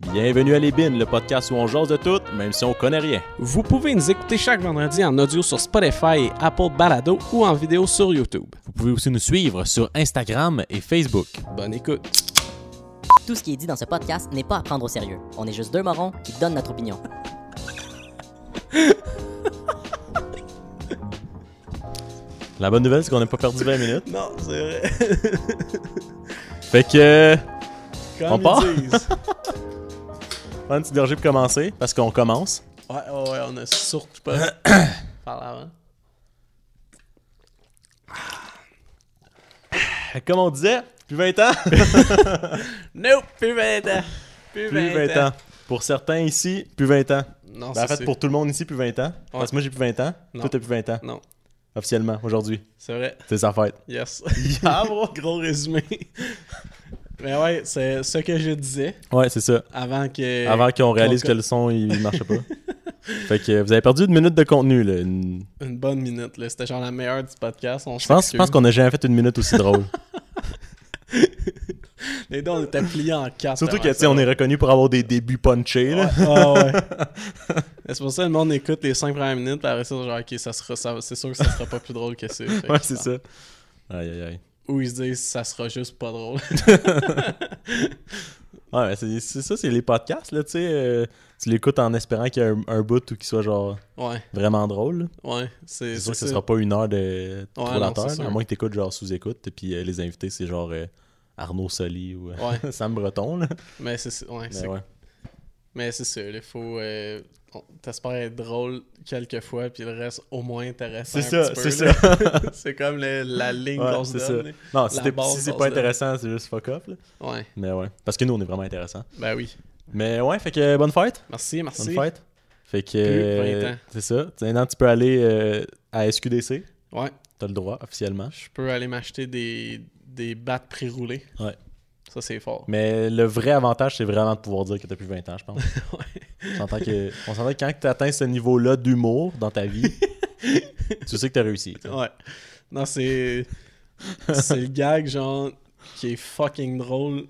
Bienvenue à Les Bines, le podcast où on jase de tout, même si on connaît rien. Vous pouvez nous écouter chaque vendredi en audio sur Spotify et Apple Balado ou en vidéo sur YouTube. Vous pouvez aussi nous suivre sur Instagram et Facebook. Bonne écoute. Tout ce qui est dit dans ce podcast n'est pas à prendre au sérieux. On est juste deux morons qui donnent notre opinion. La bonne nouvelle, c'est qu'on n'a pas perdu 20 minutes. Non, c'est vrai. Fait que. Comme On part? Prends une petite gorgée pour commencer, parce qu'on commence. Ouais, ouais, ouais, on a surtout pas par avant. Comme on disait, plus 20 ans. Nope, plus 20 ans. Plus 20, Plus 20 ans. Pour certains ici, plus 20 ans. Non, Ben, en fait, pour tout le monde ici, plus 20 ans. Parce que moi, j'ai plus 20 ans. Non. Toi, t'as plus 20 ans. Non, Officiellement, aujourd'hui. c'est vrai. C'est sa fête. Yes. Ah, bro. Gros résumé. Mais ouais, c'est ce que je disais Ouais, c'est ça. avant que. Avant qu'on réalise que le son, il marchait pas. fait que vous avez perdu une minute de contenu, là. Une- Une bonne minute, là. C'était genre la meilleure du podcast. On Je pense, je pense qu'on a jamais fait une minute aussi drôle. Les deux, on était pliés en quatre. Surtout que, on est reconnu pour avoir des débuts punchés, là. Ouais, ouais. C'est pour ça que le monde écoute les 5 premières minutes, puis après ça, genre, ok, ça sera, ça, c'est sûr que ça sera pas plus drôle que ça. Fait Ouais, c'est ça. Aïe, aïe, aïe. Ou ils se disent, ça sera juste pas drôle. Ouais, mais c'est ça, c'est les podcasts, là, tu sais. euh, tu l'écoutes en espérant qu'il y ait un, un bout ou qu'il soit, genre, Ouais, vraiment drôle, là. ouais, c'est sûr que ce sera pas une heure de non, sûr. à moins que t'écoutes, genre, sous-écoute. Et puis euh, les invités, c'est genre euh, Arnaud Soli ou Ouais, Sam Breton, là. mais c'est ça. Ouais, Mais c'est- ouais. mais c'est ça. Il faut. T'espères être drôle quelques fois, puis le reste au moins intéressant. C'est ça, c'est ça. c'est comme le- la ligne Ouais, qu'on se c'est donne. ça. Non, si, si c'est pas intéressant, c'est juste fuck off, là. Ouais, Mais ouais. Parce que nous, on est vraiment intéressant. ben oui. Mais ouais, fait que bonne fête. Merci, Bonne merci. fête. Fait que. Euh, 20 ans. C'est ça. Maintenant, tu peux aller euh, à SQDC. Ouais, T'as le droit, officiellement. je peux aller m'acheter des, des battes pré-roulées. Ouais. Ça, c'est fort. Mais le vrai avantage, c'est vraiment de pouvoir dire que t'as plus 20 ans, je pense. Ouais. On s'entend que, on s'entend que quand tu atteins ce niveau-là d'humour dans ta vie, tu sais que t'as réussi. Ouais. Non, c'est. c'est le gag, genre, qui est fucking drôle.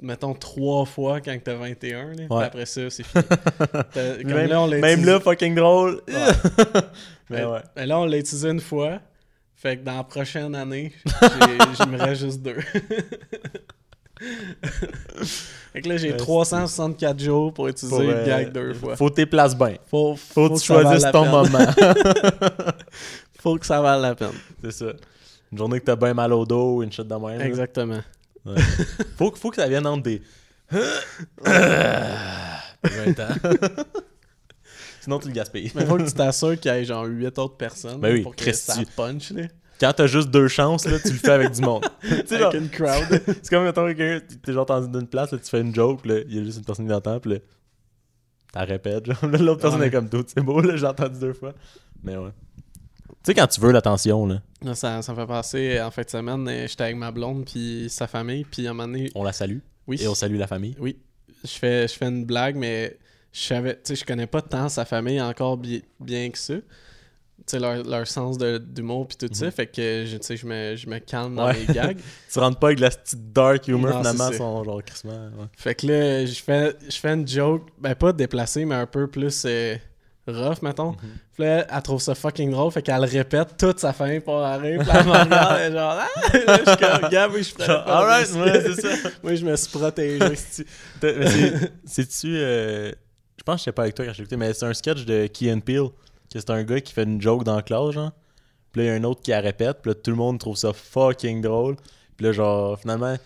Mettons trois fois quand t'as 21. Là, puis Ouais. après ça, c'est fini. T'as- Comme Même, là, on l'a même utilisé- là, fucking drôle. Ouais. Mais Mais- ouais. mais là, on l'a utilisé une fois. Fait que dans la prochaine année, j'ai- je me reste juste deux. fait que là, j'ai Ouais, 364 jours pour utiliser Pour, le euh, gag deux fois. Faut que t'es places bien. Faut, Faut que que tu choisisses ton peine. moment. Faut que ça vale la peine. c'est ça. Une journée que t'as bien mal au dos, une shot de même. Exactement. Ouais. faut, que- faut que ça vienne entre des. 20 ans. Sinon, tu le gaspilles. Mais faut que tu t'assures qu'il y ait genre 8 autres personnes Ben oui, pour que ça punch. Là. Quand t'as juste deux chances, là, tu le fais avec du monde. tu Avec une crowd. c'est comme, mettons, quelqu'un, t'es genre dans une place, là, tu fais une joke, là, il y a juste une personne qui l'entend, puis là, t'as répètes, l'autre personne Ouais. est comme tout, c'est beau, là, j'ai entendu deux fois. Mais ouais. Tu sais, quand tu veux l'attention, là, Là, ça, ça me fait passer en fin de semaine, euh, j'étais avec ma blonde puis sa famille, puis à un moment donné, on la salue, oui, et on salue la famille. oui, je fais, je fais une blague, mais je savais, tu sais, je connais pas tant sa famille encore bi- bien que ça. Leur, leur sens de- d'humour puis tout ça, fait que, je- je me, je me calme dans Mhm. Ouais. les gags. Tu rentres pas avec la petite dark humor, Non, finalement, son genre crissement. Ouais. Fait que là, je fais, je fais une joke, ben pas déplacée, mais un peu plus euh, rough, mettons. Mhm. Puis là, elle trouve ça fucking drôle, fait qu'elle répète toute sa famille pour arriver. Puis elle me regarde, elle genre, ah! Là, je suis comme, gars, oui, je pas alright, ouais, c'est ça. Moi, je me suis protégé. C'est-tu- euh, Je pense que j'étais pas avec toi quand j'ai écouté, mais c'est un sketch de Key and Peele. Que c'est un gars qui fait une joke dans la classe, genre. Puis là, il y a un autre qui la répète. Puis là, tout le monde trouve ça fucking drôle. Puis là, genre, finalement,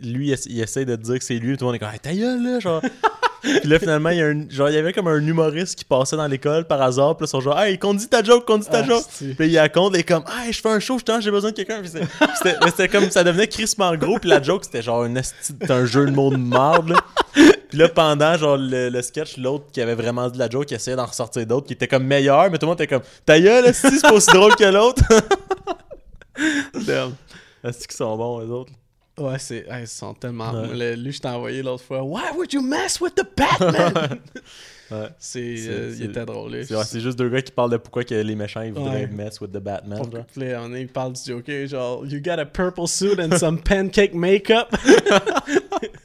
lui, il, essa- il essaie de dire que c'est lui. Tout le monde est comme, hey, ta gueule, là, genre. puis là, finalement, il y, a un, genre, il y avait comme un humoriste qui passait dans l'école par hasard. Puis là, ils sont genre, hey, dit ta joke, dit ta Ah, joke. Puis là, il il est comme, hey, je fais un show, justement, j'ai besoin de quelqu'un. C'était mais c'était comme, ça devenait crissement gros. Puis la joke, c'était genre un, un jeu de mots de marde, là. Puis là, pendant genre le, le sketch, l'autre qui avait vraiment dit la joke, qui essayait d'en ressortir d'autres, qui était comme meilleur, mais tout le monde était comme Ta gueule, esti, c'est pas aussi drôle que l'autre? Damn. Est-ce qu'ils sont bons, les autres? Ouais, c'est, ils sont tellement. Ouais. Le- lui, je t'ai envoyé l'autre fois. Why would you mess with the Batman? Ouais. c'est, euh, il était drôle. C'est c'est juste deux gars qui parlent de pourquoi que les méchants ils voudraient mess with the Batman. Pour on est- il parle du Joker, genre, You got a purple suit and some pancake makeup?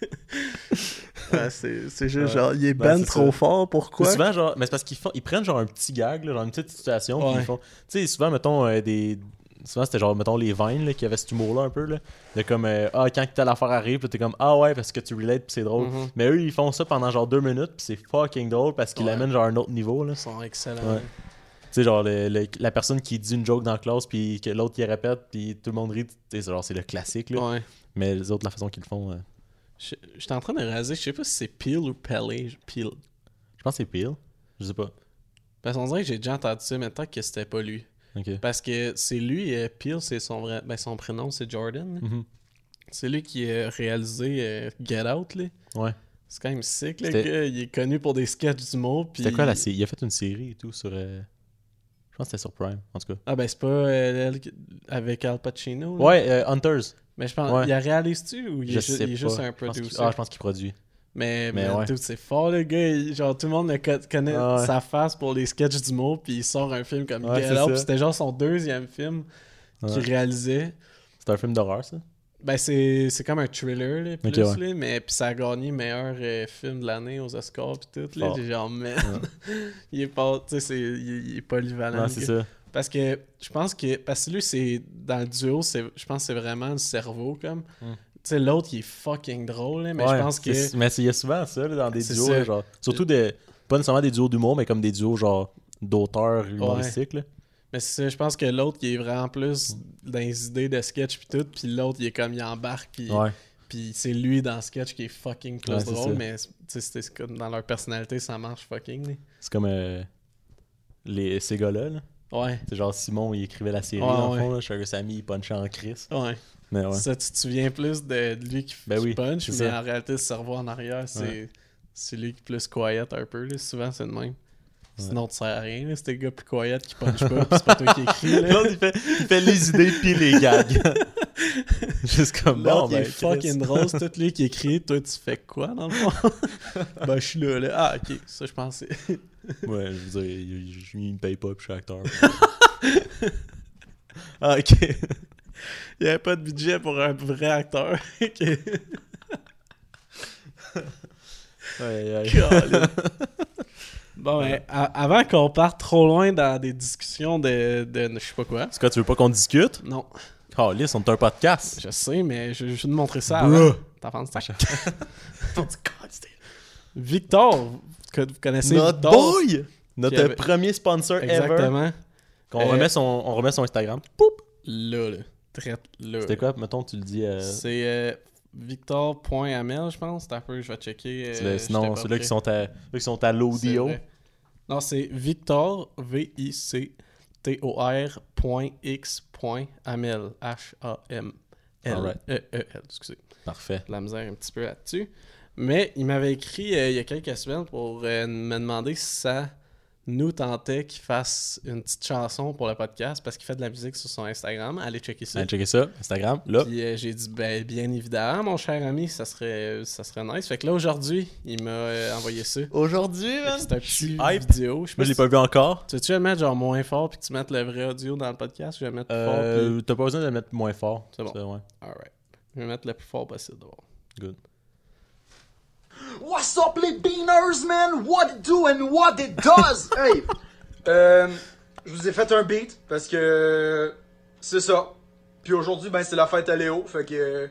C'est c'est juste Ouais. genre, il est Ben, ben c'est trop ça. fort, pourquoi? C'est souvent genre mais c'est parce qu'ils font ils prennent genre un petit gag là, genre une petite situation puis ils font tu sais souvent mettons euh, des souvent c'était genre mettons les Vines là, qui avaient cet humour là un peu là de comme euh, ah quand telle affaire arrive puis t'es comme ah ouais parce que tu relates puis c'est drôle Mhm. mais eux ils font ça pendant genre deux minutes puis c'est fucking drôle parce qu'ils Ouais. l'amènent genre à un autre niveau là Ils sont excellents. Ouais. tu sais genre le- le- la personne qui dit une joke dans la classe puis que l'autre qui répète puis tout le monde rit tu sais c'est genre c'est le classique là Ouais. mais les autres la façon qu'ils le font euh, Je- J'étais en train de raser, je sais pas si c'est Peel ou Pelé. Peel. je pense que c'est Peel je sais pas Parce qu'on dirait que j'ai déjà entendu ça, mais tant que c'était pas lui. Parce que c'est lui, euh, Peel, c'est son vrai. Ben, son prénom, c'est Jordan. Mhm. C'est lui qui a réalisé euh, Get Out, là. ouais C'est quand même sick, le gars. Il est connu pour des sketchs d'humour. puis- c'était quoi la série? Il a fait une série et tout sur euh, je pense que c'était sur Prime en tout cas Ah, ben, c'est pas euh, avec Al Pacino. là? Ouais, Hunters. Mais je pense. Ouais. Il a réalisé-tu ou il Je est, ju- sais il est pas. juste un producer? Ah, je pense qu'il produit. Mais, Mais mais ouais. dude, c'est fort, le gars. Il- genre, tout le monde le co- connaît Ah ouais. sa face pour les sketchs d'humour, puis il sort un film comme Get Out. C'était genre son deuxième film qu'il réalisait. C'est un film d'horreur, ça? Ben, c'est comme un thriller, là, plus, là, mais puis ça a gagné meilleur euh, film de l'année aux Oscars, puis tout, là. Fort. J'ai genre, man, il est pas, il, il est polyvalent. C'est ça. Parce que je pense que, parce que lui, c'est, dans le duo, c'est, je pense que c'est vraiment le cerveau, comme. Mm. Tu sais, l'autre, il est fucking drôle, là, mais Ouais, je pense que. Mais c'est- il y a souvent ça, là, dans des duos, là, genre. Surtout des. Pas nécessairement des duos d'humour, mais comme des duos, genre, d'auteurs humoristiques, là. Mais c'est ça, je pense que l'autre, il est vraiment plus dans les idées de sketch puis tout, puis l'autre, il est comme, il embarque, puis, Ouais. puis c'est lui dans le sketch qui est fucking plus Ouais, drôle, ça. mais tu sais, c'est comme dans leur personnalité, ça marche fucking. C'est comme euh, les, ces gars-là, là. Ouais, C'est genre Simon, il écrivait la série, Ouais, dans le fond, là. Sugar Sammy, il punchait en Chris. ouais. Mais ouais. Ça, tu te souviens plus de de lui qui, Ben qui oui, punch, mais ça. en réalité, le cerveau en arrière, c'est lui qui est plus quiet un peu. Là. Souvent, c'est le même. Sinon, tu sers à rien, là, c'est des gars plus quiet qui punch pas, c'est pas toi qui écris. Là. L'autre, il fait, il fait les idées puis les gags. Juste comme bon, il est ben, fucking drôle, c'est tout lui qui écrit. Toi, tu fais quoi dans le fond? ben, je suis là, là. Ah, ok, ça, je pensais. Ouais, je veux dire, il me paye pas, puis je suis acteur. ah, ok. Il n'y avait pas de budget pour un vrai acteur. Ok. Ouais, ouais. Bon, ben, a- avant qu'on parte trop loin dans des discussions de, de je sais pas quoi. Est-ce que tu veux pas qu'on discute? Non, Oh, lisse, on est un podcast. je sais, mais je, je vais te montrer ça. T'en penses ça? Victor, que vous connaissez Notre boy! Notre avait- premier sponsor ever. Exactement. Qu'on Euh, remet, son, on remet son Instagram. Poup! Là, là. Très là. C'était quoi? Mettons, tu le dis. euh, C'est euh, victor.amel, je pense. C'est un peu, je vais checker. euh, le- sinon, ceux-là qui sont à, qui sont à l'audio. Non, c'est Victor, V-I-C-T-O-R point X point Amel, H-A-M-L. Alright. E-E-L, excusez. Parfait. La misère un petit peu là-dessus. Mais il m'avait écrit euh, il y a quelques semaines pour euh, me demander si ça nous tentait qu'il fasse une petite chanson pour le podcast parce qu'il fait de la musique sur son Instagram. Allez checker ça. Allez checker ça. Instagram. Là. Puis euh, j'ai dit, ben, bien évidemment, mon cher ami, ça serait, ça serait nice. Fait que là, aujourd'hui, il m'a euh, envoyé ça. Aujourd'hui, que C'est un petit hyped. vidéo. Je sais Moi, je l'ai pas vu encore. Tu veux-tu le mettre genre moins fort puis que tu mettes le vrai audio dans le podcast? Je vais le mettre plus fort. Euh, Puis... T'as pas besoin de le mettre moins fort. C'est bon. Ça, ouais. Alright. Je vais mettre le plus fort possible d'abord. Good. What's up les beaners, man? What it do and what it does? hey, euh, je vous ai fait un beat parce que c'est ça. Puis aujourd'hui, ben c'est la fête à Léo, fait que euh,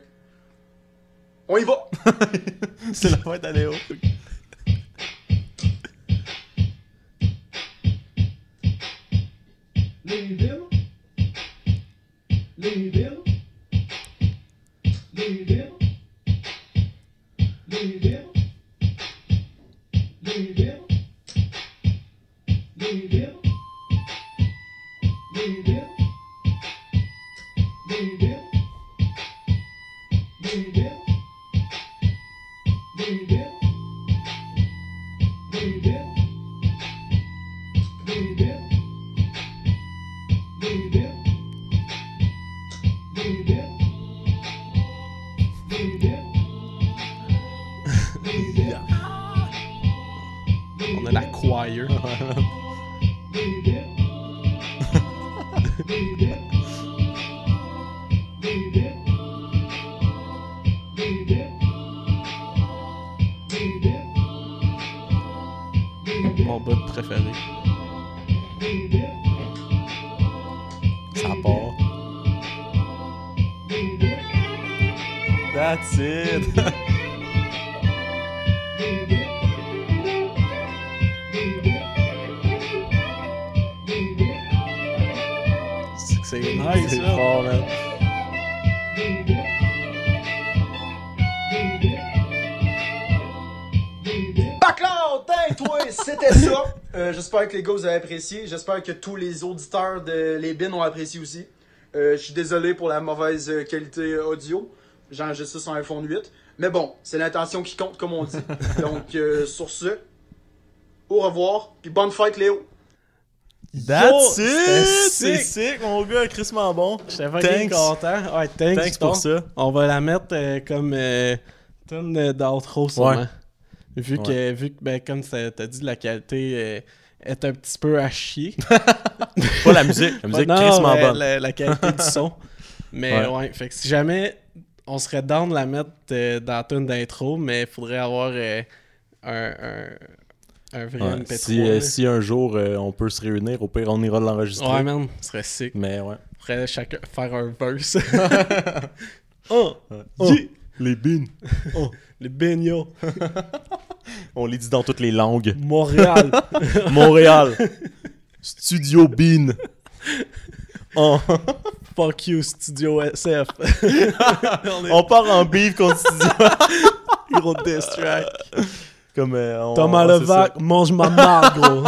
on y va. C'est la fête à Léo. Louisville, Louisville, Louisville, Louisville, J'espère que les gars vous avez apprécié. J'espère que tous les auditeurs de Les Bins ont apprécié aussi. Euh, Je suis désolé pour la mauvaise euh, qualité audio. J'enregistre ça sur un iPhone 8. Mais bon, c'est l'intention qui compte, comme on dit. Donc, euh, sur ce, au revoir. Puis bonne fête, Léo. That's Yo, it! C'est sick. mon gars, crissement bon. J'étais fucking Thanks. content. Ouais, thanks, Thanks pour ça. On va la mettre euh, comme euh, euh, d'outro, sûrement. Ouais. Vu que, vu que ben, comme t'as dit, la qualité euh, est un petit peu à chier. Pas la musique. La musique, Non, bonne. La, la qualité du son. Mais Ouais. ouais. fait que si jamais on serait down de la mettre euh, dans la tune d'intro, mais il faudrait avoir euh, un, un, un vrai Ouais, MP3. si, euh, si un jour on peut se réunir, au pire, on ira l'enregistrer. Ouais, man, ce serait sick. Mais ouais. faudrait chacun faire un verse. oh, Oh, les bines. oh, les beignets. On les dit dans toutes les langues. Montréal. Montréal. Studio Bean. Oh. Fuck you, Studio SF. on part en beef contre Studio. gros diss track. Comme, euh, on- Thomas Levac, mange ma marde, gros.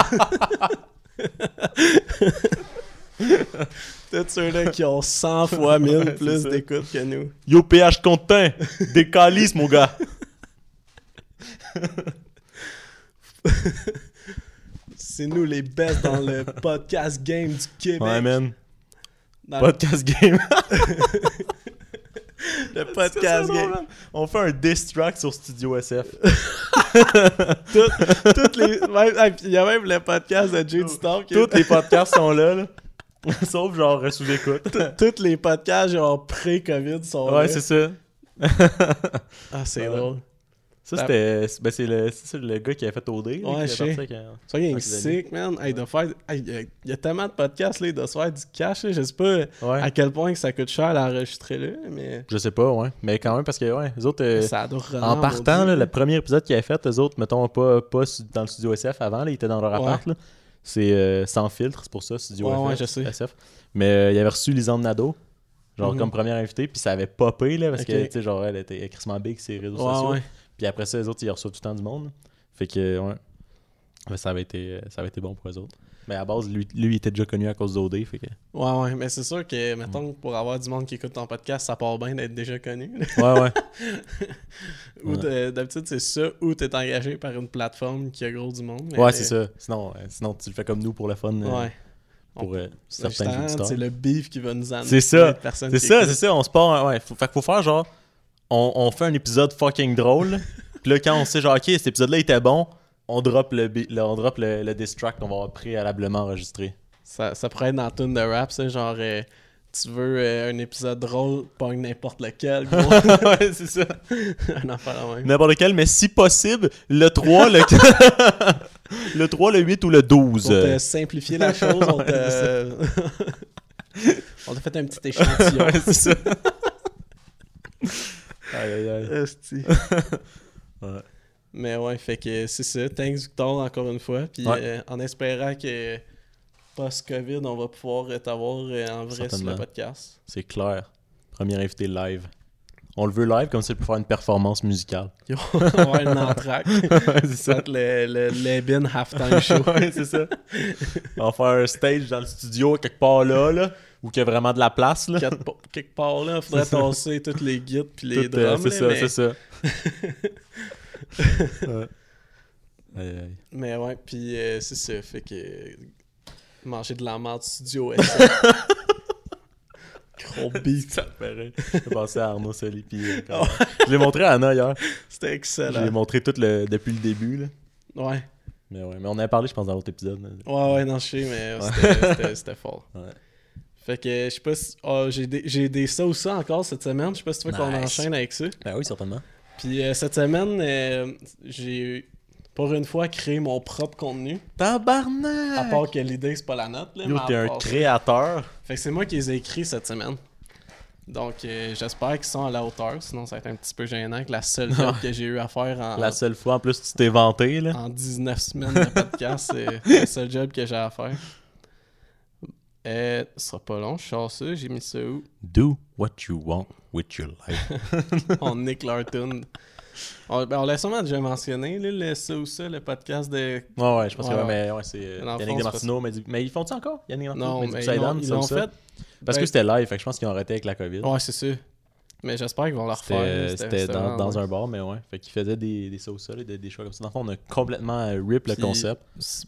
Peut-être ceux-là qui ont 100 fois 1000 Ouais, plus c'est ça. d'écoute que nous. Yo, PH Contin. Des calices, mon gars. C'est nous les best dans le podcast game du Québec. Ouais, man. Dans Podcast game. le podcast C'est game. On fait un diss track sur Studio SF. Tout- toutes les, même- puis il y a même le podcast de Jay du Temps qui Tous les podcasts sont là, là. Sauf genre euh, sous-écoute. tous les podcasts genre pré-Covid sont Ouais, c'est ça. Ah, c'est Ouais. drôle. Ça, c'était. Ben, c'est le, le gars qui a fait OD. là, Ouais, je sais. Ça, il est sick, man. Hey, de faire... hey, il y a- tellement de podcasts, là, il doit se faire du cash, là. Je sais pas Ouais. à quel point que ça coûte cher à enregistrer là, mais Je sais pas, ouais. Mais quand même, parce que, ouais, les autres. euh, ça en partant, là, le premier épisode qu'il a fait, eux autres, mettons, pas, pas dans le studio SF avant, là, ils étaient dans leur appart. là. C'est euh, sans filtre, c'est pour ça, studio Ouais, FF, ouais, je sais. SF. Mais euh, il avait reçu Lisande Nadeau, genre Mhm. comme première invitée, puis ça avait popé, là, parce que, tu sais, genre, elle était crissement big sur les réseaux Ouais, sociaux. Puis après ça, les autres, ils reçoivent tout le temps du monde. Fait que, ouais. Ça, avait été, euh, ça avait été bon pour eux autres. Mais à base, lui, lui il était déjà connu à cause d'OD. Fait que... Ouais, ouais, mais c'est sûr que, mettons, pour avoir du monde qui écoute ton podcast, ça part bien d'être déjà connu. Ouais, ouais. ou Ouais. d'habitude, c'est ça, ou t'es engagé par une plateforme qui a gros du monde. mais- Ouais, c'est ça. Sinon, euh, sinon, tu le fais comme nous pour le fun. euh, Ouais. Pour euh, certains Justement, auditeurs. C'est le beef qui va nous amener. C'est ça. C'est ça, c'est ça. On se part. Ouais, faut, fait qu'il faut faire genre. On, on fait un épisode fucking drôle. Puis là, quand on sait genre, ok, cet épisode-là était bon, on drop le, le- on drop le, le diss track qu'on va avoir préalablement enregistré. Ça, ça pourrait être dans tune de rap, ça, genre, euh, tu veux euh, un épisode drôle, pas n'importe lequel, gros. ouais, c'est ça. un affaire la même. N'importe lequel, mais si possible, le 3, le, le 3, le 8 ou le 12. Pour te simplifier la chose, on t'a... on t'a fait un petit échantillon. ouais, c'est ça. aïe, aïe, aïe. Ouais. Mais ouais, fait que c'est ça. Thanks Victor encore une fois. Puis Ouais. euh, en espérant que post-Covid, on va pouvoir t'avoir euh, en vrai sur le podcast. C'est clair. Premier invité live. On le veut live comme ça pour faire une performance musicale. Yo, on va avoir une entraque. ouais, c'est Ça le, le Lebin halftime show. ouais, c'est ça. On va faire un stage dans le studio quelque part là, là où il y a vraiment de la place. Là. Quelque pa- quelque part là, il faudrait tasser toutes les guides puis les Tout, euh, drums. c'est ça, mais, c'est ça. ouais. Aïe, aïe. mais ouais, puis euh, c'est ça. Fait que euh, manger de la merde studio SF. Gros beef. Ça me ferait. J'ai pensé à Arnaud Soli. Puis, euh, quand- Je l'ai montré à Anna hier. C'était Je l'ai excellent. montré tout le, depuis le début. Là. Ouais. Mais, ouais. mais on en avait parlé, je pense, dans l'autre épisode. là. Ouais, ouais, non, je sais, mais Ouais. c'était- fort. Ouais. Fait que je sais pas si. ah, j'ai des, j'ai des ça ou ça encore cette semaine. Je sais pas si tu veux qu'on enchaîne avec ça. Ben oui, certainement. Puis euh, cette semaine, euh, j'ai. pour une fois, créer mon propre contenu. Tabarnak! À part que l'idée, c'est pas la note. Là, Yo, t'es un ça- créateur. Fait que c'est moi qui les ai écrits cette semaine. Donc, euh, j'espère qu'ils sont à la hauteur. Sinon, ça va être un petit peu gênant que la seule job que j'ai eu à faire en, La seule fois, en plus, tu t'es vanté, là. en 19 semaines de podcast, c'est le seul job que j'ai à faire. Euh, ce sera pas long, ça. J'ai mis ça où? Do what you want with your life. On Nick Larton. On, ben, on l'a sûrement déjà mentionné, là, le ça ou ça, le podcast de. Ouais, ouais, je pense Ouais, que ouais, mais ouais, c'est euh, Yannick Demartino. Mais, mais ils font-tu encore Yannick Demartino Non, Mehdi mais ils l'ont- ça ça? fait. Parce Ben, que c'était live, fait que je pense qu'ils ont arrêté avec la COVID. Ouais, c'est ça. Mais j'espère qu'ils vont le refaire. C'était dans, dans un bar, mais ouais. Fait qu'ils faisaient des, des sauces là, des, des choix comme ça. Dans le fond, on a complètement euh, rip le concept.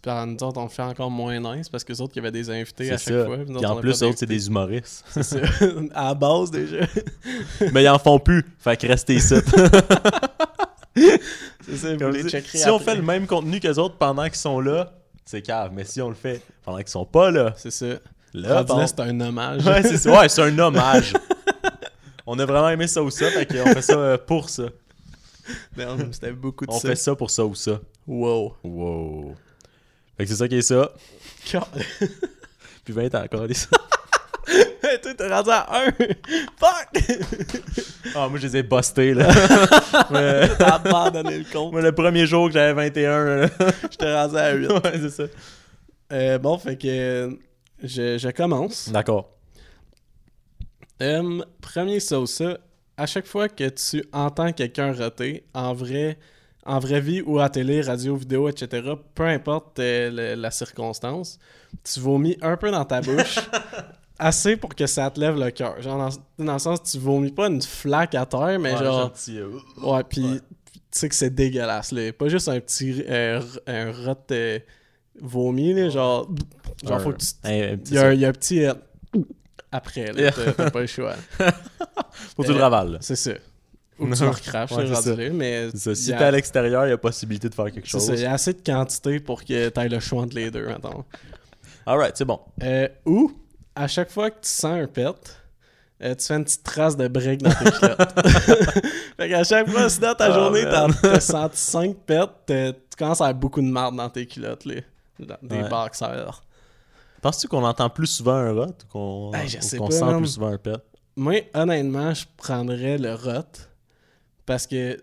Par nous autres, on le fait encore moins nice parce que les autres, il y avait des invités à chaque ça. fois. puis en plus, eux autres, c'est des humoristes. C'est ça. à la base, déjà. mais ils en font plus. Fait que restez ici. C'est ça, vous les si- on fait le même contenu qu'eux autres pendant qu'ils sont là, c'est cave. Mais si on le fait pendant qu'ils sont pas là, C'est ça. là, c'est un hommage. Ouais, c'est ça. Ouais, c'est un hommage. On a vraiment aimé ça ou ça, fait qu'on fait ça euh, pour ça. C'était beaucoup de On ça. fait ça pour ça ou ça. Wow. Wow. Fait que c'est ça qui est ça. Puis 20 ans encore. des- Hey, toi, t'es rendu à 1. Fuck! Ah, moi, je les ai bustés, là. Mais- T'as abandonné le compte. moi, le premier jour que j'avais 21, là. J'étais rendu à 8. ouais, c'est ça. Euh, bon, fait que je, je commence. D'accord. Euh, premier ça, à chaque fois que tu entends quelqu'un roter, en vrai, en vraie vie ou à télé, radio, vidéo, etc., peu importe euh, le- la circonstance, tu vomis un peu dans ta bouche, assez pour que ça te lève le cœur. Genre, dans, dans le sens, tu vomis pas une flaque à terre, mais Ouais, genre... gentil, euh, Ouais, puis Ouais. tu sais que c'est dégueulasse, là. Pas juste un petit euh, un rot euh, vomi, là, genre... Genre, faut que tu... Il y, a, il y a un petit... après, là, t'as t'as pas le choix. Faut que tu le ravales. C'est ça. Ou tu le recraches, Ouais, c'est rendu là, mais... C'est ça. Si a- t'es à l'extérieur, il y a possibilité de faire quelque c'est chose. ça, il y a assez de quantité pour que t'ailles le choix entre les deux, mettons. Alright, c'est bon. Euh, ou, à chaque fois que tu sens un pet, euh, tu fais une petite trace de break dans tes culottes. fait qu'à chaque fois, si dans ta Ah, journée, t'as senti 5 pets, tu commences à avoir beaucoup de marde dans tes culottes, là. Dans- Des Ouais. boxers. Penses-tu qu'on entend plus souvent un rot ou qu'on pas, sent plus souvent un pet? Moi, honnêtement, je prendrais le rot parce que.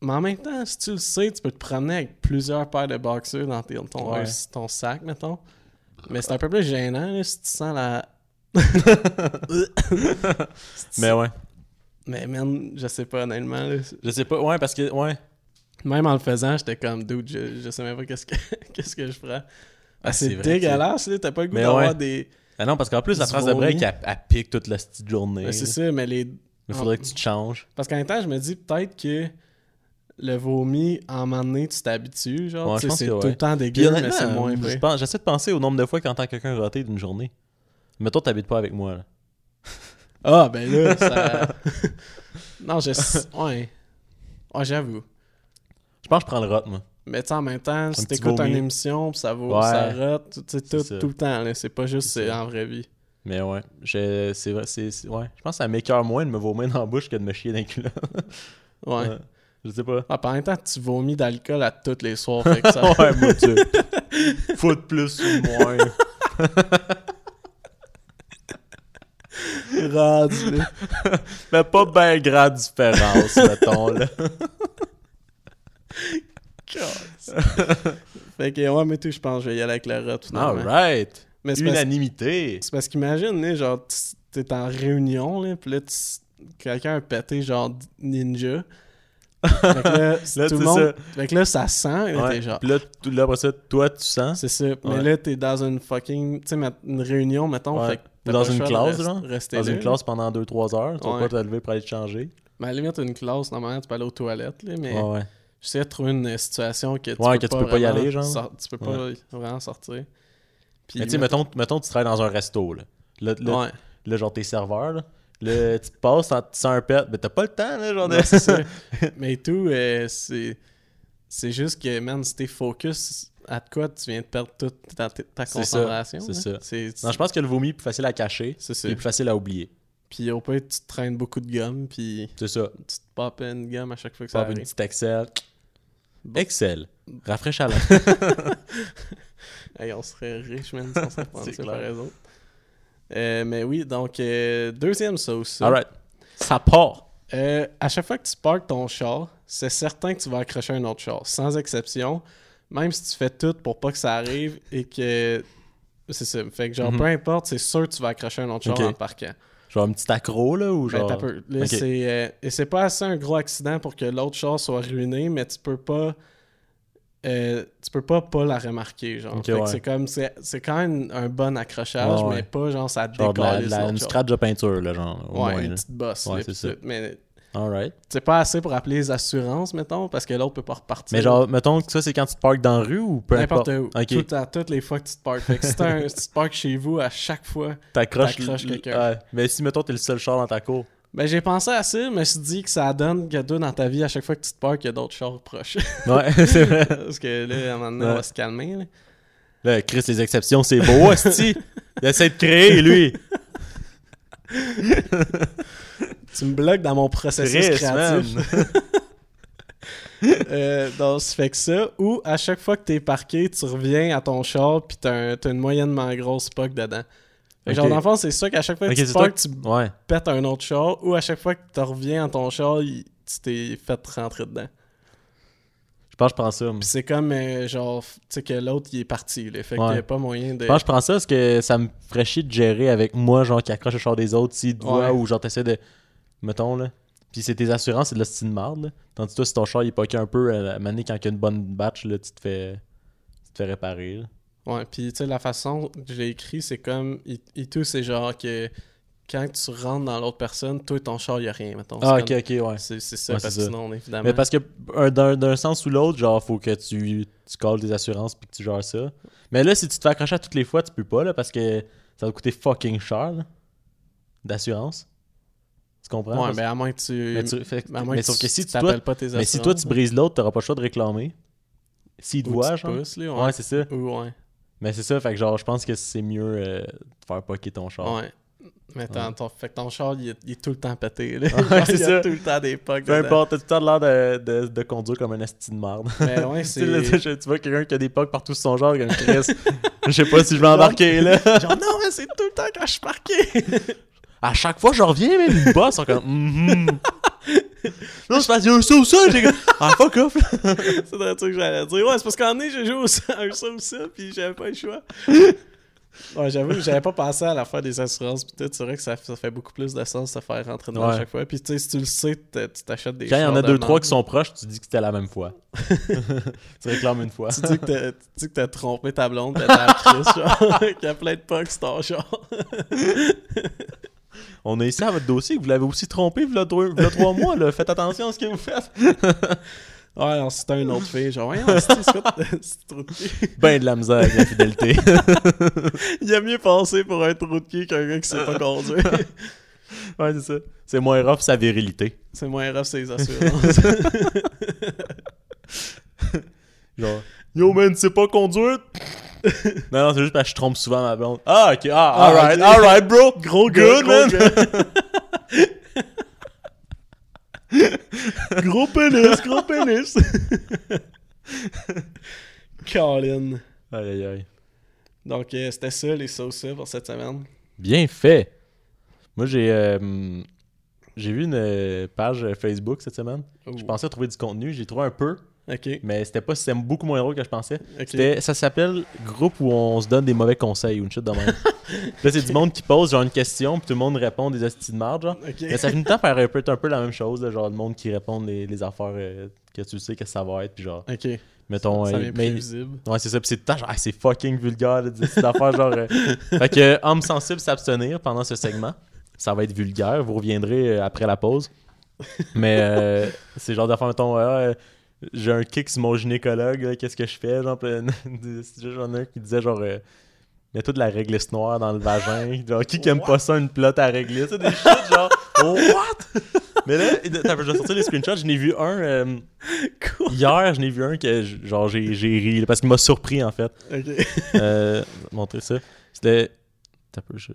Mais en même temps, si tu le sais, tu peux te promener avec plusieurs paires de boxers dans ton, Ouais. un- ton sac, mettons. Mais c'est un peu plus gênant là, si tu sens la. Mais ouais. Mais man, je sais pas honnêtement. là. Je sais pas. Ouais, parce que. Ouais. Même en le faisant, j'étais comme dude, je, je sais même pas qu'est-ce que qu'est-ce que je ferais. Ah, c'est dégueulasse, là, t'as pas le goût d'avoir ouais. des. Ah non, parce qu'en plus, la phrase de break, elle, elle pique toute la petite journée. C'est ça, mais les. Il faudrait que tu te changes. Parce qu'en même temps, je me dis peut-être que le vomi, en un moment donné, tu t'habitues. Genre, Ouais, tu c'est tout ouais. le temps dégueu, mais honnêtement, c'est moins je vrai. pense- J'essaie de penser au nombre de fois que t'entends quelqu'un roter d'une journée. Mais toi, t'habites pas avec moi, là. Ah, ben là, ça. non, je. Ouais. Ouais, j'avoue. Je pense que je prends le rot, moi. Mais tu sais, en même temps, si t'écoutes une émission, ça vaut, Ouais. ça rote, tu sais, tout, tout le temps. C'est pas juste en vraie vie. Mais ouais, je- c'est vrai, c'est, ouais. Je pense que ça m'écœure moins de me vomir dans la bouche que de me chier les culottes. Ouais. Ouais. Je sais pas. Ah, même temps, tu vomis d'alcool à tous les soirs, fait que ça. ouais, moi, tu Foot plus ou moins. rendu. Mais pas bien grande différence, mettons, là. Fait que, ouais, mais tout, je pense que je vais y aller avec rot, finalement. Alright. Mais Unanimité. C'est parce qu'imagine, genre, t'es en réunion, là, pis là, quelqu'un a pété, genre, ninja. fait que là, tout le monde... Fait que là, ça sent, et là, Ouais. t'es genre... Puis là, tout- là, après ça, toi, tu sens. C'est ça. Mais Ouais. là, t'es dans une fucking... Tu sais, une réunion, mettons, Ouais. fait que t'as Dans une classe, rest- genre? Rester Dans là, une classe pendant 2-3 heures. Tu vas pas te lever pour aller te changer? Mais à la limite, une classe, normalement, tu peux aller aux toilettes, là, mais Ouais, ouais. J'essaie de trouver une situation que tu Ouais, peux que tu peux pas y aller, genre. Tu peux pas vraiment sortir. Puis, Mais tu sais, mettons, mettons, tu travailles dans un resto, là. Là, là, Ouais. là, genre, t'es serveur, là. Là, tu te passes, tu sens un pet. Mais t'as pas le temps, là, genre, c'est ça. Mais tout, euh, c'est. C'est juste que, man, si t'es focus à de quoi, tu viens de perdre toute ta, ta ta C'est ça, concentration. c'est ça. C'est- Non, je pense que le vomi est plus facile à cacher. C'est ça. et plus facile à oublier. Puis au pire, tu te traînes beaucoup de gomme, puis C'est ça. tu te popes une gomme à chaque fois que ça une arrive. petite Excel. Excel. Rafraîchissant. Hey, on serait riche, man, si on clair. par eux autres. Euh, mais oui, donc, euh, deuxième sauce. ça. Alright. Ça part. Euh, à chaque fois que tu parques ton char, c'est certain que tu vas accrocher un autre char, sans exception. Même si tu fais tout pour pas que ça arrive et que. C'est ça. Fait que, genre, Mhm. peu importe, c'est sûr que tu vas accrocher un autre char en parquant. Genre un petit accro, là, ou Ben, genre... t'as peu. Là, Ok. c'est, euh, et c'est pas assez un gros accident pour que l'autre char soit ruiné, mais tu peux pas. euh, tu peux pas pas la remarquer, genre. Ok, Fait que ouais. c'est comme. C'est, c'est quand même un bon accrochage, Ouais, ouais. mais pas genre ça Genre de la, décolle de la- une scratch de peinture, là, genre, au Ouais, moins, une là. petite bosse. Ouais, c'est ça. Mais Alright. c'est pas assez pour appeler les assurances, mettons, parce que l'autre peut pas repartir. Mais genre, mettons que ça, c'est quand tu te parques dans la rue ou peu N'importe importe. où. Ok. Tout temps, toutes les fois que tu te parques. Fait que si, un- si tu te parques chez vous à chaque fois. T'accroches quelqu'un. ouais. Mais si, mettons, t'es le seul char dans ta cour. Ben, j'ai pensé à ça, mais je me suis dit que ça donne que toi, dans ta vie, à chaque fois que tu te parques, il y a d'autres chars proches. Ouais, c'est vrai. Parce que là, à un moment donné, on va se calmer. là. Là, Chris, les exceptions, c'est beau, asti. Il essaie de créer, lui. Tu me bloques dans mon processus Chris, créatif. Euh, donc, ça fait que ça. Ou à chaque fois que t'es parqué, tu reviens à ton char, puis t'as un- t'as une moyennement grosse POC dedans. Genre, dans le fond, c'est ça qu'à chaque fois que tu tu Ouais. pètes un autre char, ou à chaque fois que tu reviens à ton char, il- tu t'es fait rentrer dedans. Je pense que je prends ça. Puis c'est comme, euh, genre, tu sais, que l'autre, il est parti, là. Fait Ouais. qu'il n'y a pas moyen de... Je pense que je prends ça parce que ça me ferait chier de gérer avec moi, genre, qui accroche le char des autres, s'il te voit, Ouais. ou genre, t'essaies de. Mettons, là. Puis c'est tes assurances, c'est de la style marde, là. Tandis que toi, si ton char, il est poqué un peu, à la manée, quand il y a une bonne batch, là, tu te fais. Tu te fais réparer, là. Ouais, puis tu sais, la façon que j'ai écrit, c'est comme, et, et tout, c'est genre que quand tu rentres dans l'autre personne, toi, ton char, il n'y a rien, mettons. Ah, ok, comme- ok, ouais. C'est ça, Ouais, parce ça. sinon, évidemment... Mais parce que un- d'un sens ou l'autre, genre, faut que tu, tu calls des assurances puis que tu gères ça. Mais là, si tu te fais accrocher à toutes les fois, tu peux pas, là, parce que ça va te coûter fucking cher, d'assurance. Tu comprends? Ouais, mais à moins que tu... mais, tu- fait- à moins mais que sauf que tu si tu, t'appelles toi, pas tes mais si toi tu brises l'autre, t'auras pas le choix de réclamer. S'il te ou voit, genre. pousses, là, Ouais, ouais. c'est ça. Ou ouais. Mais c'est ça, fait que genre, je pense que c'est mieux euh, de faire poker ton char. Ouais. Mais ton, Ouais. ton- fait que ton char, il est, il est tout le temps pété. Là. Ouais, c'est ça. tout le temps des pugs. Peu dedans. importe, t'as tout le temps l'air de, de, de conduire comme un asti de merde. Mais ouais, Tu sais, là, c'est. tu vois quelqu'un qui a des pugs partout sur son genre, comme Chris. Je sais pas si je vais embarquer là. Genre, non, mais c'est tout le temps quand je suis parqué. À chaque fois, je reviens, même les boss sont comme. Mhm. Là, je fais, il y a un ça ou ça. J'ai comme, ah, fuck off. c'est vrai ça que j'allais dire. Ouais, c'est parce qu'en année, j'ai joué au ça, un ça ou ça, puis j'avais pas le choix. Ouais, j'avoue, j'avais pas pensé à l'affaire des assurances, pis tout. C'est vrai que ça, ça fait beaucoup plus de sens de se faire rentrer dedans à chaque fois. Puis tu sais, si tu le sais, tu t'achètes des Quand il y en a de deux, trois qui sont proches, tu dis que c'était la même fois. tu réclames une fois. Tu dis que t'as- trompé ta blonde, t'as Chris, genre, qu'il y a plein de sur ton char. On a ici à votre dossier que vous l'avez aussi trompé y a trois, mois. Là. Faites attention à ce que vous faites. Ouais, alors c'était une autre fille, genre, voyons, c'est trop de cul? Ben de la misère avec la fidélité. Il a mieux passé pour un trou de cul qu'un gars qui sait pas conduire. ouais, c'est ça. C'est moins rough sa virilité. C'est moins rough, les assurances. Genre, yo man, tu sais pas conduire? Non, non, c'est juste parce que je trompe souvent ma blonde. Ah, ok, ah, alright, ok. alright, bro. Gros Good, man. gros pénis, gros pénis. Colin. Aïe, aïe, aïe. Donc, euh, c'était ça, les sauces pour cette semaine. Bien fait. Moi, j'ai euh, j'ai vu une euh, page Facebook cette semaine. Je pensais trouver du contenu. J'ai trouvé un peu, Mais c'était pas c'était beaucoup moins drôle que je pensais. Ça s'appelle Groupe où on se donne des mauvais conseils ou une shit de même. là, c'est du monde qui pose genre une question, puis tout le monde répond des hosties de marde, genre. Mais ça finit par faire un peu, un peu la même chose, là, genre le monde qui répond les, les affaires euh, que tu sais que ça va être, puis genre, mettons. Ça euh, mais- prévisible. Ouais, c'est ça. Puis c'est temps Ah, c'est fucking vulgaire de dire cette affaire, genre. euh. Fait que, euh, homme sensible s'abstenir pendant ce segment. Ça va être vulgaire. Vous reviendrez euh, après la pause. Mais euh, c'est genre d'affaire, mettons, j'ai un kick sur mon gynécologue, là, qu'est-ce que je fais? Genre, j'en ai un qui disait, genre, euh, mets-toi de la réglisse noire dans le vagin. Genre, qui qui aime pas ça, une plotte à réglisse? C'est des shit, genre, oh, what? Mais là, t'as je vais sortir les screenshots. Je n'ai vu un. euh, hier, je n'ai vu un que, genre, j'ai j'ai ri, parce qu'il m'a surpris, en fait. Ok. Euh, je vais te montrer ça. C'était. T'as peu, je-